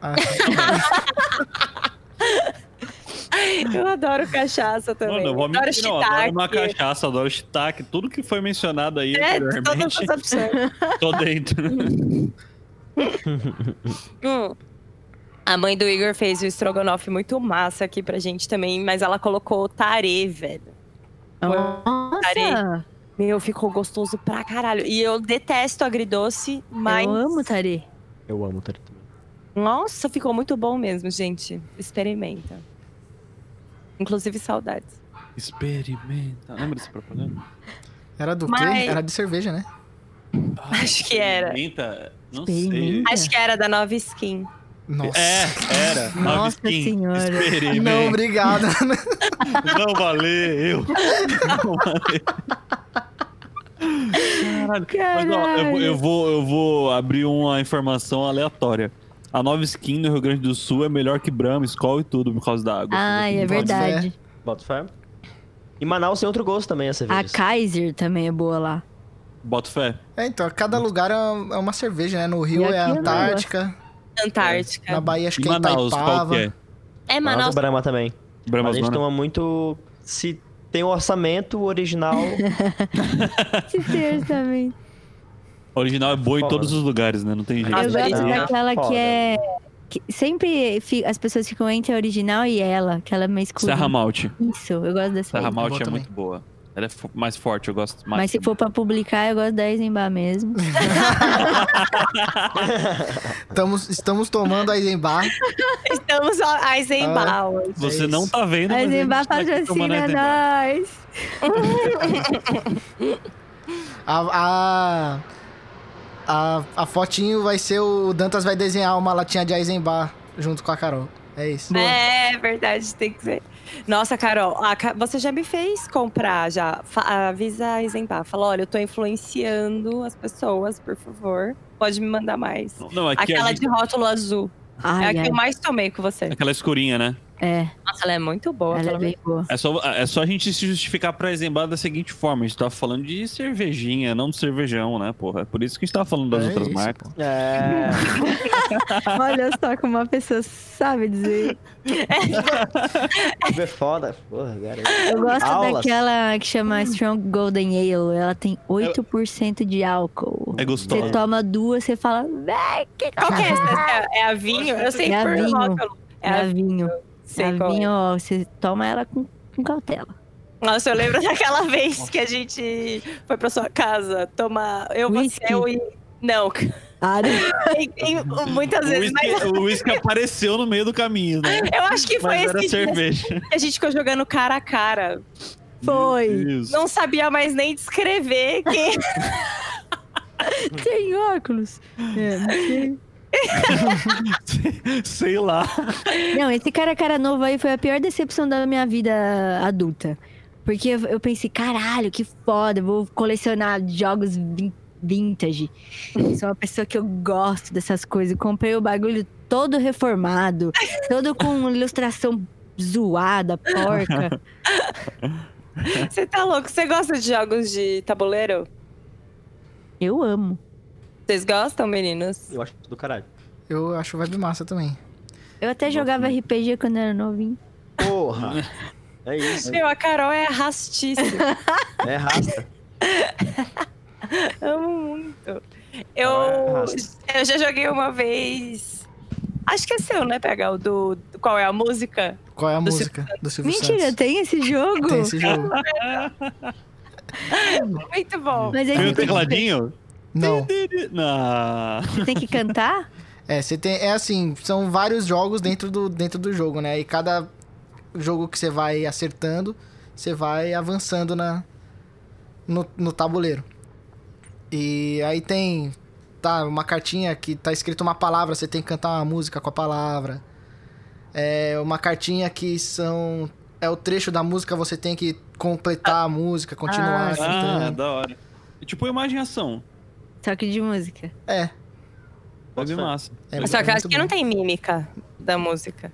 [SPEAKER 1] Ah,
[SPEAKER 2] Eu adoro cachaça também.
[SPEAKER 4] Mano, eu vou
[SPEAKER 2] adoro
[SPEAKER 4] mentir, não. eu Adoro uma cachaça, adoro shiitake. Tudo que foi mencionado aí
[SPEAKER 2] É, todas
[SPEAKER 4] anteriormente,
[SPEAKER 2] as opções.
[SPEAKER 4] tô dentro.
[SPEAKER 2] Hum. A mãe do Igor fez o estrogonofe muito massa aqui pra gente também, mas ela colocou tarê, velho.
[SPEAKER 5] Nossa,
[SPEAKER 2] Meu, ficou gostoso pra caralho. E eu detesto agridoce, mas.
[SPEAKER 5] eu amo tarê.
[SPEAKER 3] Eu amo Tari também.
[SPEAKER 2] Nossa, ficou muito bom mesmo, gente. Experimenta. Inclusive saudades.
[SPEAKER 4] Experimenta. Lembra dessa propaganda?
[SPEAKER 1] era do
[SPEAKER 2] Mas-
[SPEAKER 1] quê? Era de cerveja, né?
[SPEAKER 2] Acho que era.
[SPEAKER 4] Experimenta? Não sei.
[SPEAKER 5] Experimenta.
[SPEAKER 2] Acho que era da Nova Skin.
[SPEAKER 1] Nossa.
[SPEAKER 4] É, era.
[SPEAKER 5] Nossa
[SPEAKER 4] skin.
[SPEAKER 5] senhora.
[SPEAKER 4] Experimenta.
[SPEAKER 1] Não, obrigado.
[SPEAKER 4] Não valeu. Não valeu. Caralho. Mas, ó, eu, vou- eu vou, eu vou abrir uma informação aleatória. A nova skin no Rio Grande do Sul é melhor que Brahma, Skol e tudo por causa da água.
[SPEAKER 5] Ai, é
[SPEAKER 1] Bota
[SPEAKER 5] verdade.
[SPEAKER 3] Bota fé. E Manaus tem outro gosto também, a
[SPEAKER 5] A
[SPEAKER 3] cerveja.
[SPEAKER 5] Kaiser também é boa lá.
[SPEAKER 4] Boto fé.
[SPEAKER 1] É, então, cada lugar é é uma cerveja, né? No Rio é a
[SPEAKER 5] aqui eu não
[SPEAKER 1] Antártica, na Bahia acho que é
[SPEAKER 4] Manaus, qual
[SPEAKER 1] Itaipava.
[SPEAKER 4] que é?
[SPEAKER 2] É
[SPEAKER 3] Manaus
[SPEAKER 2] Manaus.
[SPEAKER 3] é Brahma também.
[SPEAKER 4] Brahma
[SPEAKER 3] a gente toma muito... Se tem um orçamento original...
[SPEAKER 5] Se ter também.
[SPEAKER 4] Original é boa em
[SPEAKER 3] Foda.
[SPEAKER 4] todos os lugares, né? Não tem jeito.
[SPEAKER 5] Eu gosto
[SPEAKER 2] original.
[SPEAKER 5] daquela
[SPEAKER 3] Foda.
[SPEAKER 5] que é. que sempre as pessoas ficam entre a original e ela, aquela meio escura.
[SPEAKER 4] Serra Malte.
[SPEAKER 5] Isso, eu gosto dessa.
[SPEAKER 4] Serra
[SPEAKER 5] aí.
[SPEAKER 4] Malte é
[SPEAKER 1] também.
[SPEAKER 4] muito boa. Ela é mais forte, eu gosto mais.
[SPEAKER 5] Mas se for pra publicar, eu gosto da Eisenbar mesmo.
[SPEAKER 1] Estamos, estamos tomando a Eisenbar.
[SPEAKER 2] Estamos a Eisenbahn. hoje.
[SPEAKER 4] Você
[SPEAKER 1] É
[SPEAKER 4] não tá vendo,
[SPEAKER 5] A
[SPEAKER 4] mas a gente
[SPEAKER 5] Eisenbar
[SPEAKER 4] tá
[SPEAKER 5] patrocina
[SPEAKER 4] Eisenbar.
[SPEAKER 5] nós.
[SPEAKER 1] A, a, a, a fotinho vai ser o Dantas vai desenhar uma latinha de Eisenbar junto com a Carol. É isso.
[SPEAKER 2] É verdade, tem que ser. Nossa, Carol, a você já me fez comprar, já. Fa- avisa a Eisenbahn. Fala, olha, eu tô influenciando as pessoas, por favor. Pode me mandar mais.
[SPEAKER 4] Não, aqui
[SPEAKER 2] Aquela
[SPEAKER 4] gente-
[SPEAKER 2] de rótulo azul. é a
[SPEAKER 5] Ai,
[SPEAKER 2] que
[SPEAKER 5] ai.
[SPEAKER 2] eu mais tomei com você.
[SPEAKER 4] Aquela escurinha, né?
[SPEAKER 5] É,
[SPEAKER 2] Nossa, ela é muito boa.
[SPEAKER 5] ela é bem boa.
[SPEAKER 4] É só, é só a gente se justificar pra Eisenbar da seguinte forma. A gente tava falando de cervejinha, não de cervejão, né, porra? É por isso que a gente tava falando das
[SPEAKER 1] É
[SPEAKER 4] outras
[SPEAKER 1] isso,
[SPEAKER 4] marcas.
[SPEAKER 3] É...
[SPEAKER 5] Olha só como uma pessoa sabe dizer.
[SPEAKER 3] é foda. Porra, cara.
[SPEAKER 5] Eu gosto
[SPEAKER 3] Aulas.
[SPEAKER 5] daquela que chama Strong Golden Ale. Ela tem 8% de álcool.
[SPEAKER 4] É
[SPEAKER 5] Você
[SPEAKER 4] gostosa.
[SPEAKER 5] toma duas, você fala, véi, que
[SPEAKER 2] Qual que é essa? É a vinho? Eu sei
[SPEAKER 5] É a
[SPEAKER 2] por
[SPEAKER 5] vinho.
[SPEAKER 2] rótulo. É a
[SPEAKER 5] É vinho.
[SPEAKER 2] Sei é.
[SPEAKER 5] vinho, ó, você toma ela com, com cautela.
[SPEAKER 2] Nossa, eu lembro daquela vez que a gente foi pra sua casa tomar. Eu,
[SPEAKER 5] Whisky?
[SPEAKER 2] você, eu e. Não,
[SPEAKER 5] Ah,
[SPEAKER 2] muitas
[SPEAKER 4] O
[SPEAKER 2] vezes, mas
[SPEAKER 4] o uísque apareceu no meio do caminho, né?
[SPEAKER 2] eu acho que foi
[SPEAKER 4] Mas era
[SPEAKER 2] esse
[SPEAKER 4] cerveja.
[SPEAKER 2] que a gente ficou jogando cara a cara.
[SPEAKER 5] Foi.
[SPEAKER 2] Não sabia mais nem descrever quem.
[SPEAKER 5] tem óculos. É, não sei.
[SPEAKER 4] Sei lá.
[SPEAKER 5] Não, esse cara cara novo aí foi a pior decepção da minha vida adulta. Porque eu, eu pensei, caralho, que foda, vou colecionar jogos vin- vintage. Sou uma pessoa que eu gosto dessas coisas. Comprei o bagulho todo reformado, todo com ilustração zoada, porca.
[SPEAKER 2] Você tá louco? Você gosta de jogos de tabuleiro?
[SPEAKER 5] Eu amo.
[SPEAKER 2] Vocês gostam, meninos?
[SPEAKER 3] Eu acho do caralho.
[SPEAKER 1] Eu acho vibe massa também.
[SPEAKER 5] Eu até jogava RPG quando era novinho.
[SPEAKER 3] Porra! É isso.
[SPEAKER 2] Meu, a Carol é rastíssima.
[SPEAKER 3] É raça.
[SPEAKER 2] Amo muito.
[SPEAKER 3] Ah,
[SPEAKER 2] Eu,
[SPEAKER 3] é
[SPEAKER 2] eu já joguei uma vez. Acho que é seu, né, PH? O do, do- Qual é a música?
[SPEAKER 1] Qual é a
[SPEAKER 2] Do
[SPEAKER 1] música do Silvio
[SPEAKER 5] Mentira,
[SPEAKER 1] Santos?
[SPEAKER 5] tem esse jogo?
[SPEAKER 1] Tem esse jogo.
[SPEAKER 2] Muito bom.
[SPEAKER 5] Mas aí
[SPEAKER 4] Tem um
[SPEAKER 5] tem,
[SPEAKER 4] tecladinho?
[SPEAKER 1] Não.
[SPEAKER 4] Não.
[SPEAKER 5] você tem que cantar?
[SPEAKER 1] É, você tem. É assim, são vários jogos dentro do, dentro do jogo, né? E cada jogo que você vai acertando, você vai avançando na, no, no tabuleiro. E aí tem. Tá, uma cartinha que tá escrito uma palavra, você tem que cantar uma música com a palavra. É uma cartinha que são. É o trecho da música, você tem que completar a música, continuar
[SPEAKER 5] Ah,
[SPEAKER 4] Ah, da hora. É Tipo imagem ação.
[SPEAKER 5] Só que de música.
[SPEAKER 1] É.
[SPEAKER 3] Bota fé.
[SPEAKER 4] massa.
[SPEAKER 1] é
[SPEAKER 2] Só que eu acho que
[SPEAKER 1] bom.
[SPEAKER 2] não tem mímica da música.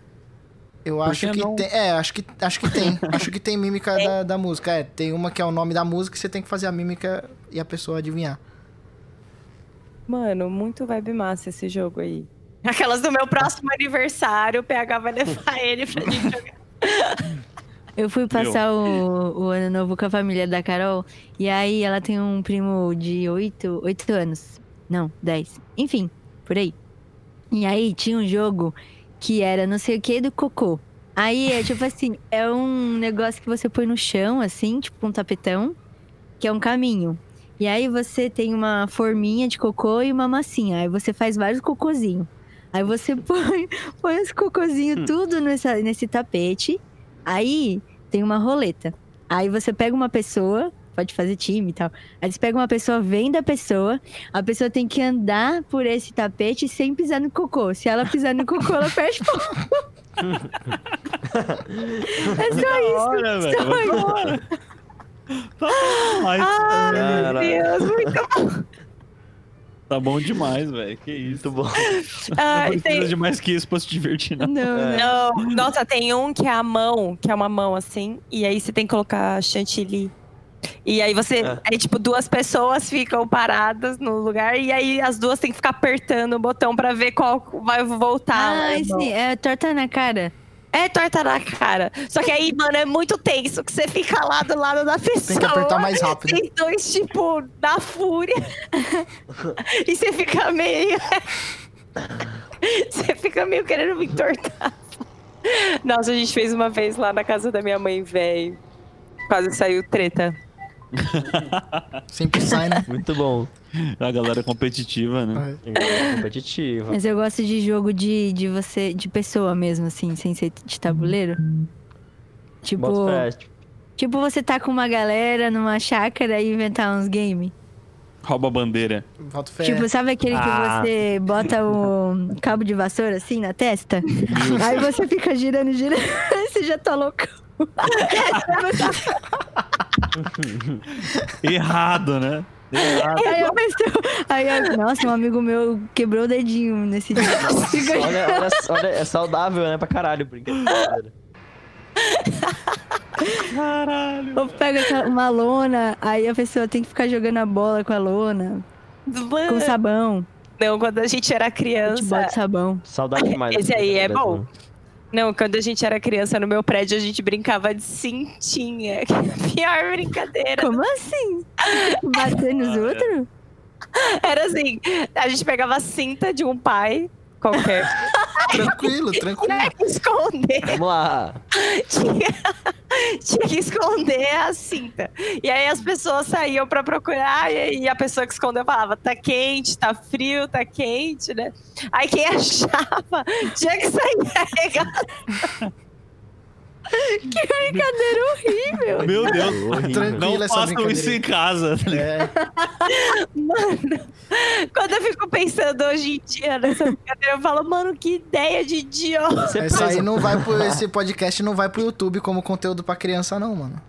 [SPEAKER 1] Eu acho
[SPEAKER 4] que
[SPEAKER 1] que
[SPEAKER 4] não?
[SPEAKER 1] tem. É, acho que, acho que tem. acho que tem mímica da, da música. É, tem uma que é o nome da música e você tem que fazer a mímica e a pessoa adivinhar.
[SPEAKER 2] Mano, muito vibe massa esse jogo aí. Aquelas do meu próximo aniversário, o PH vai levar ele pra gente jogar.
[SPEAKER 5] Eu fui passar o, o ano novo com a família da Carol. E aí ela tem um primo de 8, oito anos. Não, 10. Enfim, por aí. E aí tinha um jogo que era não sei o que do cocô. Aí é tipo assim, é um negócio que você põe no chão, assim, tipo um tapetão, que é um caminho. E aí você tem uma forminha de cocô e uma massinha. Aí você faz vários cocôzinhos. Aí você põe, põe os cocôzinhos tudo nessa, nesse tapete. Aí tem uma roleta. Aí você pega uma pessoa, pode fazer time e tal. Aí você pega uma pessoa, vem da pessoa, a pessoa tem que andar por esse tapete sem pisar no cocô. Se ela pisar no cocô, ela perde ponto. é só
[SPEAKER 4] Da
[SPEAKER 5] isso.
[SPEAKER 4] hora, velho.
[SPEAKER 5] Só isso.
[SPEAKER 4] hora. Tá
[SPEAKER 2] Ai,
[SPEAKER 3] Cara.
[SPEAKER 2] meu Deus, muito bom.
[SPEAKER 4] Tá bom demais, velho. Que isso.
[SPEAKER 3] Muito bom.
[SPEAKER 2] Ai,
[SPEAKER 4] Não precisa
[SPEAKER 2] tem...
[SPEAKER 4] de mais que isso pra se divertir, não.
[SPEAKER 5] Não,
[SPEAKER 3] É.
[SPEAKER 5] não.
[SPEAKER 2] Nossa, tem um que é a mão, que é uma mão assim, e aí você tem que colocar chantilly. E aí você.
[SPEAKER 3] É.
[SPEAKER 2] Aí, tipo, duas pessoas ficam paradas no lugar, e aí as duas têm que ficar apertando o botão pra ver qual vai voltar.
[SPEAKER 5] Ah,
[SPEAKER 2] né?
[SPEAKER 5] sim, é torta na cara.
[SPEAKER 2] É torta na cara. Só que aí, mano, é muito tenso que você fica lá do lado da pessoa.
[SPEAKER 1] Tem que apertar mais rápido.
[SPEAKER 2] Tem dois, tipo, na fúria. e você fica meio. você fica meio querendo me entortar. Nossa, a gente fez uma vez lá na casa da minha mãe, velho. Quase saiu treta.
[SPEAKER 1] Sempre sai, né?
[SPEAKER 3] Muito bom.
[SPEAKER 4] A galera competitiva, né?
[SPEAKER 1] É.
[SPEAKER 3] Competitiva.
[SPEAKER 5] Mas eu gosto de jogo de, de você, de pessoa mesmo, assim, sem ser de tabuleiro. Tipo,
[SPEAKER 3] tipo,
[SPEAKER 5] tipo você tá com uma galera numa chácara e inventar uns games.
[SPEAKER 4] Rouba a bandeira.
[SPEAKER 5] Tipo, sabe aquele
[SPEAKER 3] Ah.
[SPEAKER 5] que você bota o cabo de vassoura assim na testa? Aí você fica girando, girando, você já tá louco.
[SPEAKER 4] Errado, né?
[SPEAKER 5] Aí a pessoa. Aí, eu- nossa, um amigo meu quebrou o dedinho nesse dia.
[SPEAKER 3] Olha, olha, olha, é saudável, né? Pra caralho, brincadeira.
[SPEAKER 4] Caralho.
[SPEAKER 5] Ou pega uma lona, aí a pessoa tem que ficar jogando a bola com a lona, com sabão.
[SPEAKER 2] Não, quando a gente era
[SPEAKER 5] Futebol
[SPEAKER 2] criança.
[SPEAKER 5] de sabão.
[SPEAKER 3] Saudade demais.
[SPEAKER 2] Esse aí é
[SPEAKER 3] Brincadeira,
[SPEAKER 2] bom. Não, quando a gente era criança no meu prédio, a gente brincava de cintinha. Que é a pior brincadeira.
[SPEAKER 5] Como assim? Bater nos outros?
[SPEAKER 2] Era assim, a gente pegava a cinta de um pai qualquer
[SPEAKER 1] Tranquilo, tranquilo.
[SPEAKER 2] tinha que esconder.
[SPEAKER 3] Vamos lá.
[SPEAKER 2] Tinha, tinha que esconder a cinta. E aí as pessoas saíam pra procurar e, e a pessoa que escondeu falava: tá quente, tá frio, tá quente, né? Aí quem achava tinha que sair carregado. que brincadeira horrível!
[SPEAKER 4] Meu Deus.
[SPEAKER 3] Horrível.
[SPEAKER 1] Tranquilo.
[SPEAKER 4] Não façam isso em casa. tá?
[SPEAKER 1] É,
[SPEAKER 2] Mano, quando eu fico pensando hoje em dia nessa brincadeira, eu falo, mano, que ideia de idiota.
[SPEAKER 1] Essa aí
[SPEAKER 3] presa.
[SPEAKER 1] não vai pro. Esse podcast não vai pro YouTube como conteúdo pra criança, não, mano.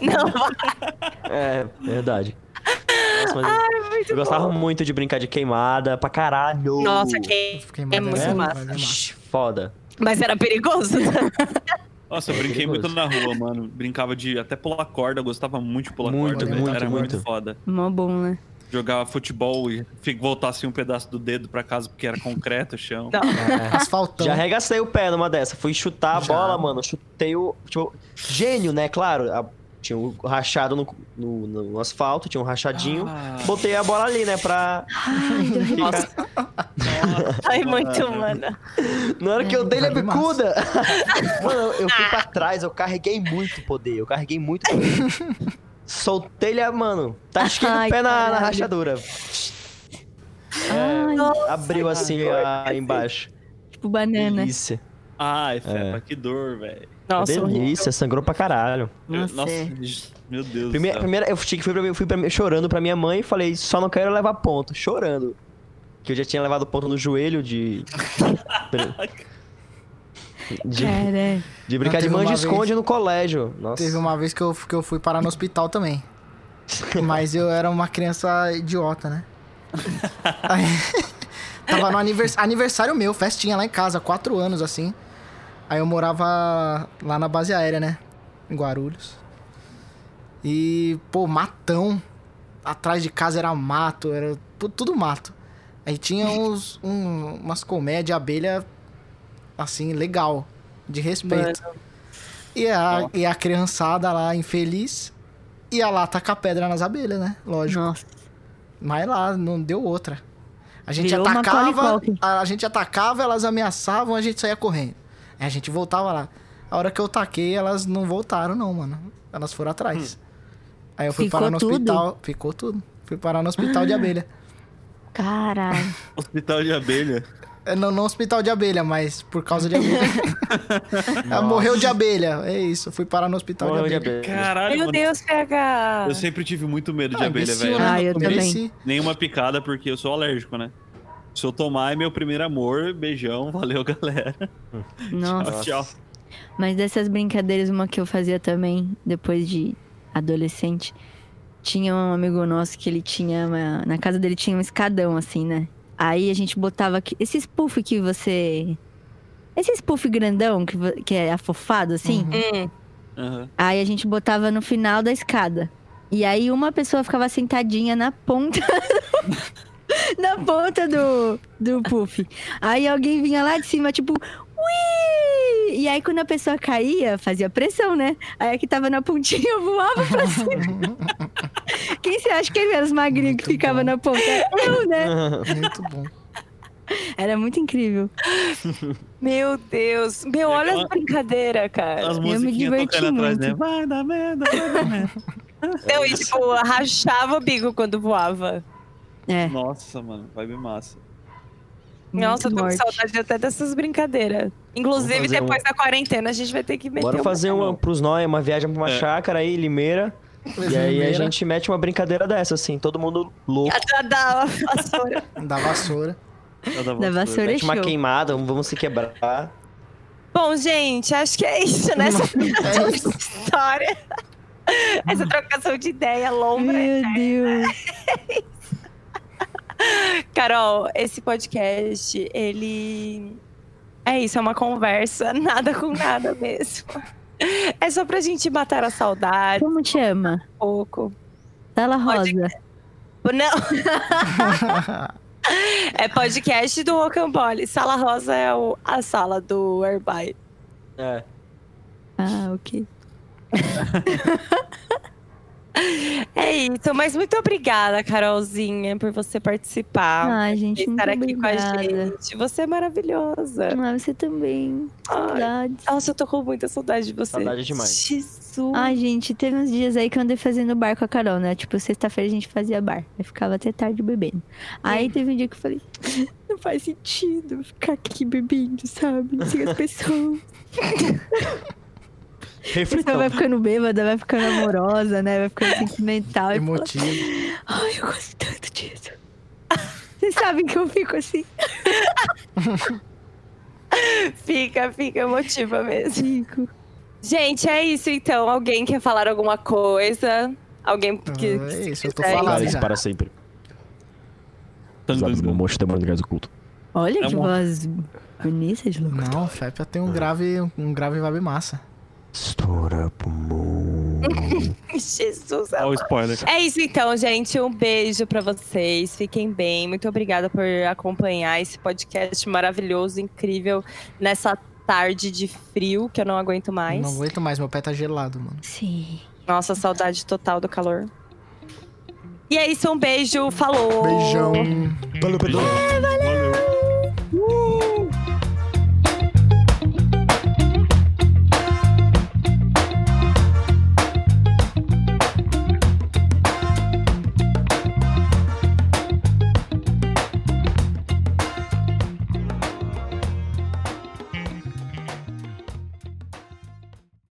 [SPEAKER 2] Não,
[SPEAKER 3] É, verdade. Nossa, mas eu gostava muito de brincar de queimada pra caralho.
[SPEAKER 2] nossa, que
[SPEAKER 1] Fiquei
[SPEAKER 2] é
[SPEAKER 1] mais
[SPEAKER 2] muito massa.
[SPEAKER 1] é massa.
[SPEAKER 3] Foda.
[SPEAKER 2] Mas era perigoso.
[SPEAKER 4] Nossa, eu brinquei muito na rua, mano. Brincava de até pular corda, eu gostava muito de pular
[SPEAKER 3] Muito,
[SPEAKER 4] corda.
[SPEAKER 3] muito,
[SPEAKER 4] Era
[SPEAKER 3] muito.
[SPEAKER 4] muito foda.
[SPEAKER 5] Mó bom, né?
[SPEAKER 4] Jogava futebol e voltar assim um pedaço do dedo pra casa porque era concreto o chão.
[SPEAKER 2] Não.
[SPEAKER 3] É.
[SPEAKER 1] Asfaltão.
[SPEAKER 3] Já arregacei o pé numa dessa. Fui chutar a
[SPEAKER 1] Já.
[SPEAKER 3] bola, mano. Chutei o. Tipo, gênio, né? Claro. a- tinha um rachado no, no- no asfalto, tinha um rachadinho.
[SPEAKER 4] Ah.
[SPEAKER 3] Botei a bola ali, né? Pra.
[SPEAKER 2] Nossa. Ai, muito, mano.
[SPEAKER 3] Na hora que eu dei a
[SPEAKER 1] Vai
[SPEAKER 3] bicuda. mano, eu fui pra trás, eu carreguei muito poder. Eu carreguei muito poder. Soltei a, mano. Tasquei
[SPEAKER 5] Ai,
[SPEAKER 3] o pé na, na rachadura.
[SPEAKER 5] Ai,
[SPEAKER 3] Abriu assim a, embaixo.
[SPEAKER 5] tipo banana.
[SPEAKER 3] Delícia.
[SPEAKER 4] Ai, Fepa,
[SPEAKER 3] É.
[SPEAKER 4] que dor, velho.
[SPEAKER 2] Nossa, horrível.
[SPEAKER 3] Delícia, sangrou pra caralho.
[SPEAKER 5] Nossa,
[SPEAKER 4] Nossa,
[SPEAKER 5] é.
[SPEAKER 4] meu Deus
[SPEAKER 3] Primeira,
[SPEAKER 4] do céu.
[SPEAKER 3] primeira, eu fui, fui, pra, fui pra- chorando pra minha mãe e falei, só não quero levar ponto. Chorando. Que eu já tinha levado ponto no joelho de. de,
[SPEAKER 5] Cara,
[SPEAKER 3] de brincar
[SPEAKER 1] Não,
[SPEAKER 3] de
[SPEAKER 1] teve uma
[SPEAKER 3] mande-esconde no colégio. Nossa.
[SPEAKER 1] Teve uma vez que eu, que eu fui parar no hospital também. Mas eu era uma criança idiota, né? Aí, tava no anivers- aniversário meu, festinha lá em casa, quatro anos assim. Aí eu morava lá na base aérea, né? Em Guarulhos. E, pô, matão. Atrás de casa era mato, era tudo mato. Aí tinha uns, um- umas colmeias de abelha, assim, legal, de respeito. E a, e a criançada lá, infeliz, ia lá tacar pedra nas abelhas, né? Lógico.
[SPEAKER 5] nossa.
[SPEAKER 1] Mas lá não deu outra. A gente
[SPEAKER 5] Virou
[SPEAKER 1] atacava, a, a gente atacava, elas ameaçavam, a gente saía correndo. Aí a gente voltava lá. A hora que eu taquei, elas não voltaram, não, mano. Elas foram atrás. Aí eu fui
[SPEAKER 5] Ficou
[SPEAKER 1] parar no
[SPEAKER 5] tudo?
[SPEAKER 1] hospital. Ficou tudo. Fui parar no hospital de abelha.
[SPEAKER 5] Caralho.
[SPEAKER 4] Hospital de abelha.
[SPEAKER 1] É, Não, não hospital de abelha, mas por causa de abelha. Ela morreu de abelha. É isso. Fui parar no hospital
[SPEAKER 3] Morreu
[SPEAKER 1] de
[SPEAKER 3] de
[SPEAKER 1] abelha.
[SPEAKER 4] Caralho,
[SPEAKER 2] Meu
[SPEAKER 4] mano.
[SPEAKER 2] Deus, PH.
[SPEAKER 4] Eu sempre tive muito medo de
[SPEAKER 1] Ah,
[SPEAKER 4] abelha, velho.
[SPEAKER 5] Ah, eu também.
[SPEAKER 1] Mereci.
[SPEAKER 4] Nenhuma picada porque eu sou alérgico, né? Se eu tomar é meu primeiro amor, beijão, valeu, galera.
[SPEAKER 5] Nossa.
[SPEAKER 4] Tchau.
[SPEAKER 5] Mas dessas brincadeiras, uma que eu fazia também, depois de adolescente, tinha um amigo nosso que ele tinha. uma- na casa dele tinha um escadão, assim, né? Aí a gente botava. aqui- Esse puff que você. Esse puff grandão que, que é afofado, assim.
[SPEAKER 1] Uhum.
[SPEAKER 2] Hum,
[SPEAKER 4] Aham.
[SPEAKER 5] Aí a gente botava no final da escada. E aí uma pessoa ficava sentadinha na ponta. na ponta do, do puff. Aí alguém vinha lá de cima, tipo, ui! E aí quando a pessoa caía, fazia pressão, né? Aí a que tava na pontinha voava pra cima. Quem você acha que ele era os magrinhos que
[SPEAKER 1] Muito
[SPEAKER 5] ficava
[SPEAKER 1] bom.
[SPEAKER 5] na ponta? Eu, né?
[SPEAKER 1] Muito bom.
[SPEAKER 5] Era muito incrível.
[SPEAKER 2] Meu Deus. Meu, olha as brincadeiras, cara.
[SPEAKER 4] As
[SPEAKER 5] me
[SPEAKER 4] musiquinhas
[SPEAKER 5] diverti
[SPEAKER 4] tocando atrás,
[SPEAKER 5] muito.
[SPEAKER 4] né? Vai dar merda, vai dar merda.
[SPEAKER 2] Não, e tipo, rachava o bico quando voava.
[SPEAKER 5] É.
[SPEAKER 4] Nossa, mano, vai bem massa.
[SPEAKER 2] Nossa, eu tô com saudade até dessas brincadeiras. Inclusive, depois da quarentena, a gente vai ter que meter
[SPEAKER 3] Bora
[SPEAKER 2] uma-
[SPEAKER 3] fazer uma pros nós, uma viagem pra uma
[SPEAKER 4] É.
[SPEAKER 3] chácara aí, Limeira. E aí a gente mete uma brincadeira dessa, assim, todo mundo louco.
[SPEAKER 2] Da, da vassoura.
[SPEAKER 1] Da vassoura.
[SPEAKER 5] Da vassoura é
[SPEAKER 3] Mete uma
[SPEAKER 5] show.
[SPEAKER 3] queimada, vamos se quebrar.
[SPEAKER 2] Bom, gente, acho que é isso, né? Essa
[SPEAKER 1] É isso.
[SPEAKER 2] história. Essa trocação de ideia longa.
[SPEAKER 5] Meu Deus.
[SPEAKER 2] Carol, esse podcast, ele. É isso, é uma conversa, nada com nada mesmo. É só pra gente matar a saudade
[SPEAKER 5] Como te ama?
[SPEAKER 2] um pouco.
[SPEAKER 5] Tela
[SPEAKER 2] Pode-
[SPEAKER 5] Rosa.
[SPEAKER 2] Não. É podcast do Rocambole. Sala Rosa é o- a sala do Airby.
[SPEAKER 3] É.
[SPEAKER 5] Ah, ok.
[SPEAKER 2] É isso, mas muito obrigada, Carolzinha, por você participar.
[SPEAKER 5] Ai, gente,
[SPEAKER 2] por estar aqui com a
[SPEAKER 5] obrigada.
[SPEAKER 2] gente. Você é maravilhosa.
[SPEAKER 5] Ah, você também.
[SPEAKER 2] Ai.
[SPEAKER 5] Saudades.
[SPEAKER 2] Nossa, eu tô com muita saudade de você.
[SPEAKER 3] Saudade demais.
[SPEAKER 2] Jesus.
[SPEAKER 5] Ai, gente, teve uns dias aí que eu andei fazendo bar com a Carol, né? Tipo, sexta-feira a gente fazia bar. Eu ficava até tarde bebendo. Aí teve um dia que eu falei, não faz sentido ficar aqui bebendo, sabe? Sem as pessoas.
[SPEAKER 3] Reflitão.
[SPEAKER 5] vai ficando bêbada, vai ficando amorosa, né? Vai ficando sentimental. E fala,
[SPEAKER 1] Emotivo.
[SPEAKER 5] Ai, eu gosto tanto disso. Vocês sabem que eu fico assim.
[SPEAKER 2] Fica, fica emotiva mesmo.
[SPEAKER 5] Fico.
[SPEAKER 2] Gente, é isso então. Alguém quer falar alguma coisa? Alguém que.
[SPEAKER 1] Ah, é isso, eu tô falando. Já.
[SPEAKER 3] para sempre.
[SPEAKER 4] Tum, tum,
[SPEAKER 3] Zados
[SPEAKER 4] tum.
[SPEAKER 3] no monte demônio gás oculto.
[SPEAKER 5] Olha
[SPEAKER 4] É
[SPEAKER 5] que
[SPEAKER 4] uma-
[SPEAKER 5] voz bonita de louco.
[SPEAKER 1] Não, Fepia tem um grave, um grave vibe massa.
[SPEAKER 3] Estoura pulmão.
[SPEAKER 2] Jesus,
[SPEAKER 4] Olha o spoiler.
[SPEAKER 2] É isso então, gente. Um beijo pra vocês. Fiquem bem. Muito obrigada por acompanhar esse podcast maravilhoso, incrível, nessa tarde de frio que eu não aguento mais.
[SPEAKER 1] Não aguento mais, meu pé tá gelado, mano.
[SPEAKER 5] Sim.
[SPEAKER 2] Nossa, saudade total do calor. E é isso, um beijo. Falou!
[SPEAKER 1] Beijão.
[SPEAKER 3] Valeu, Pedro.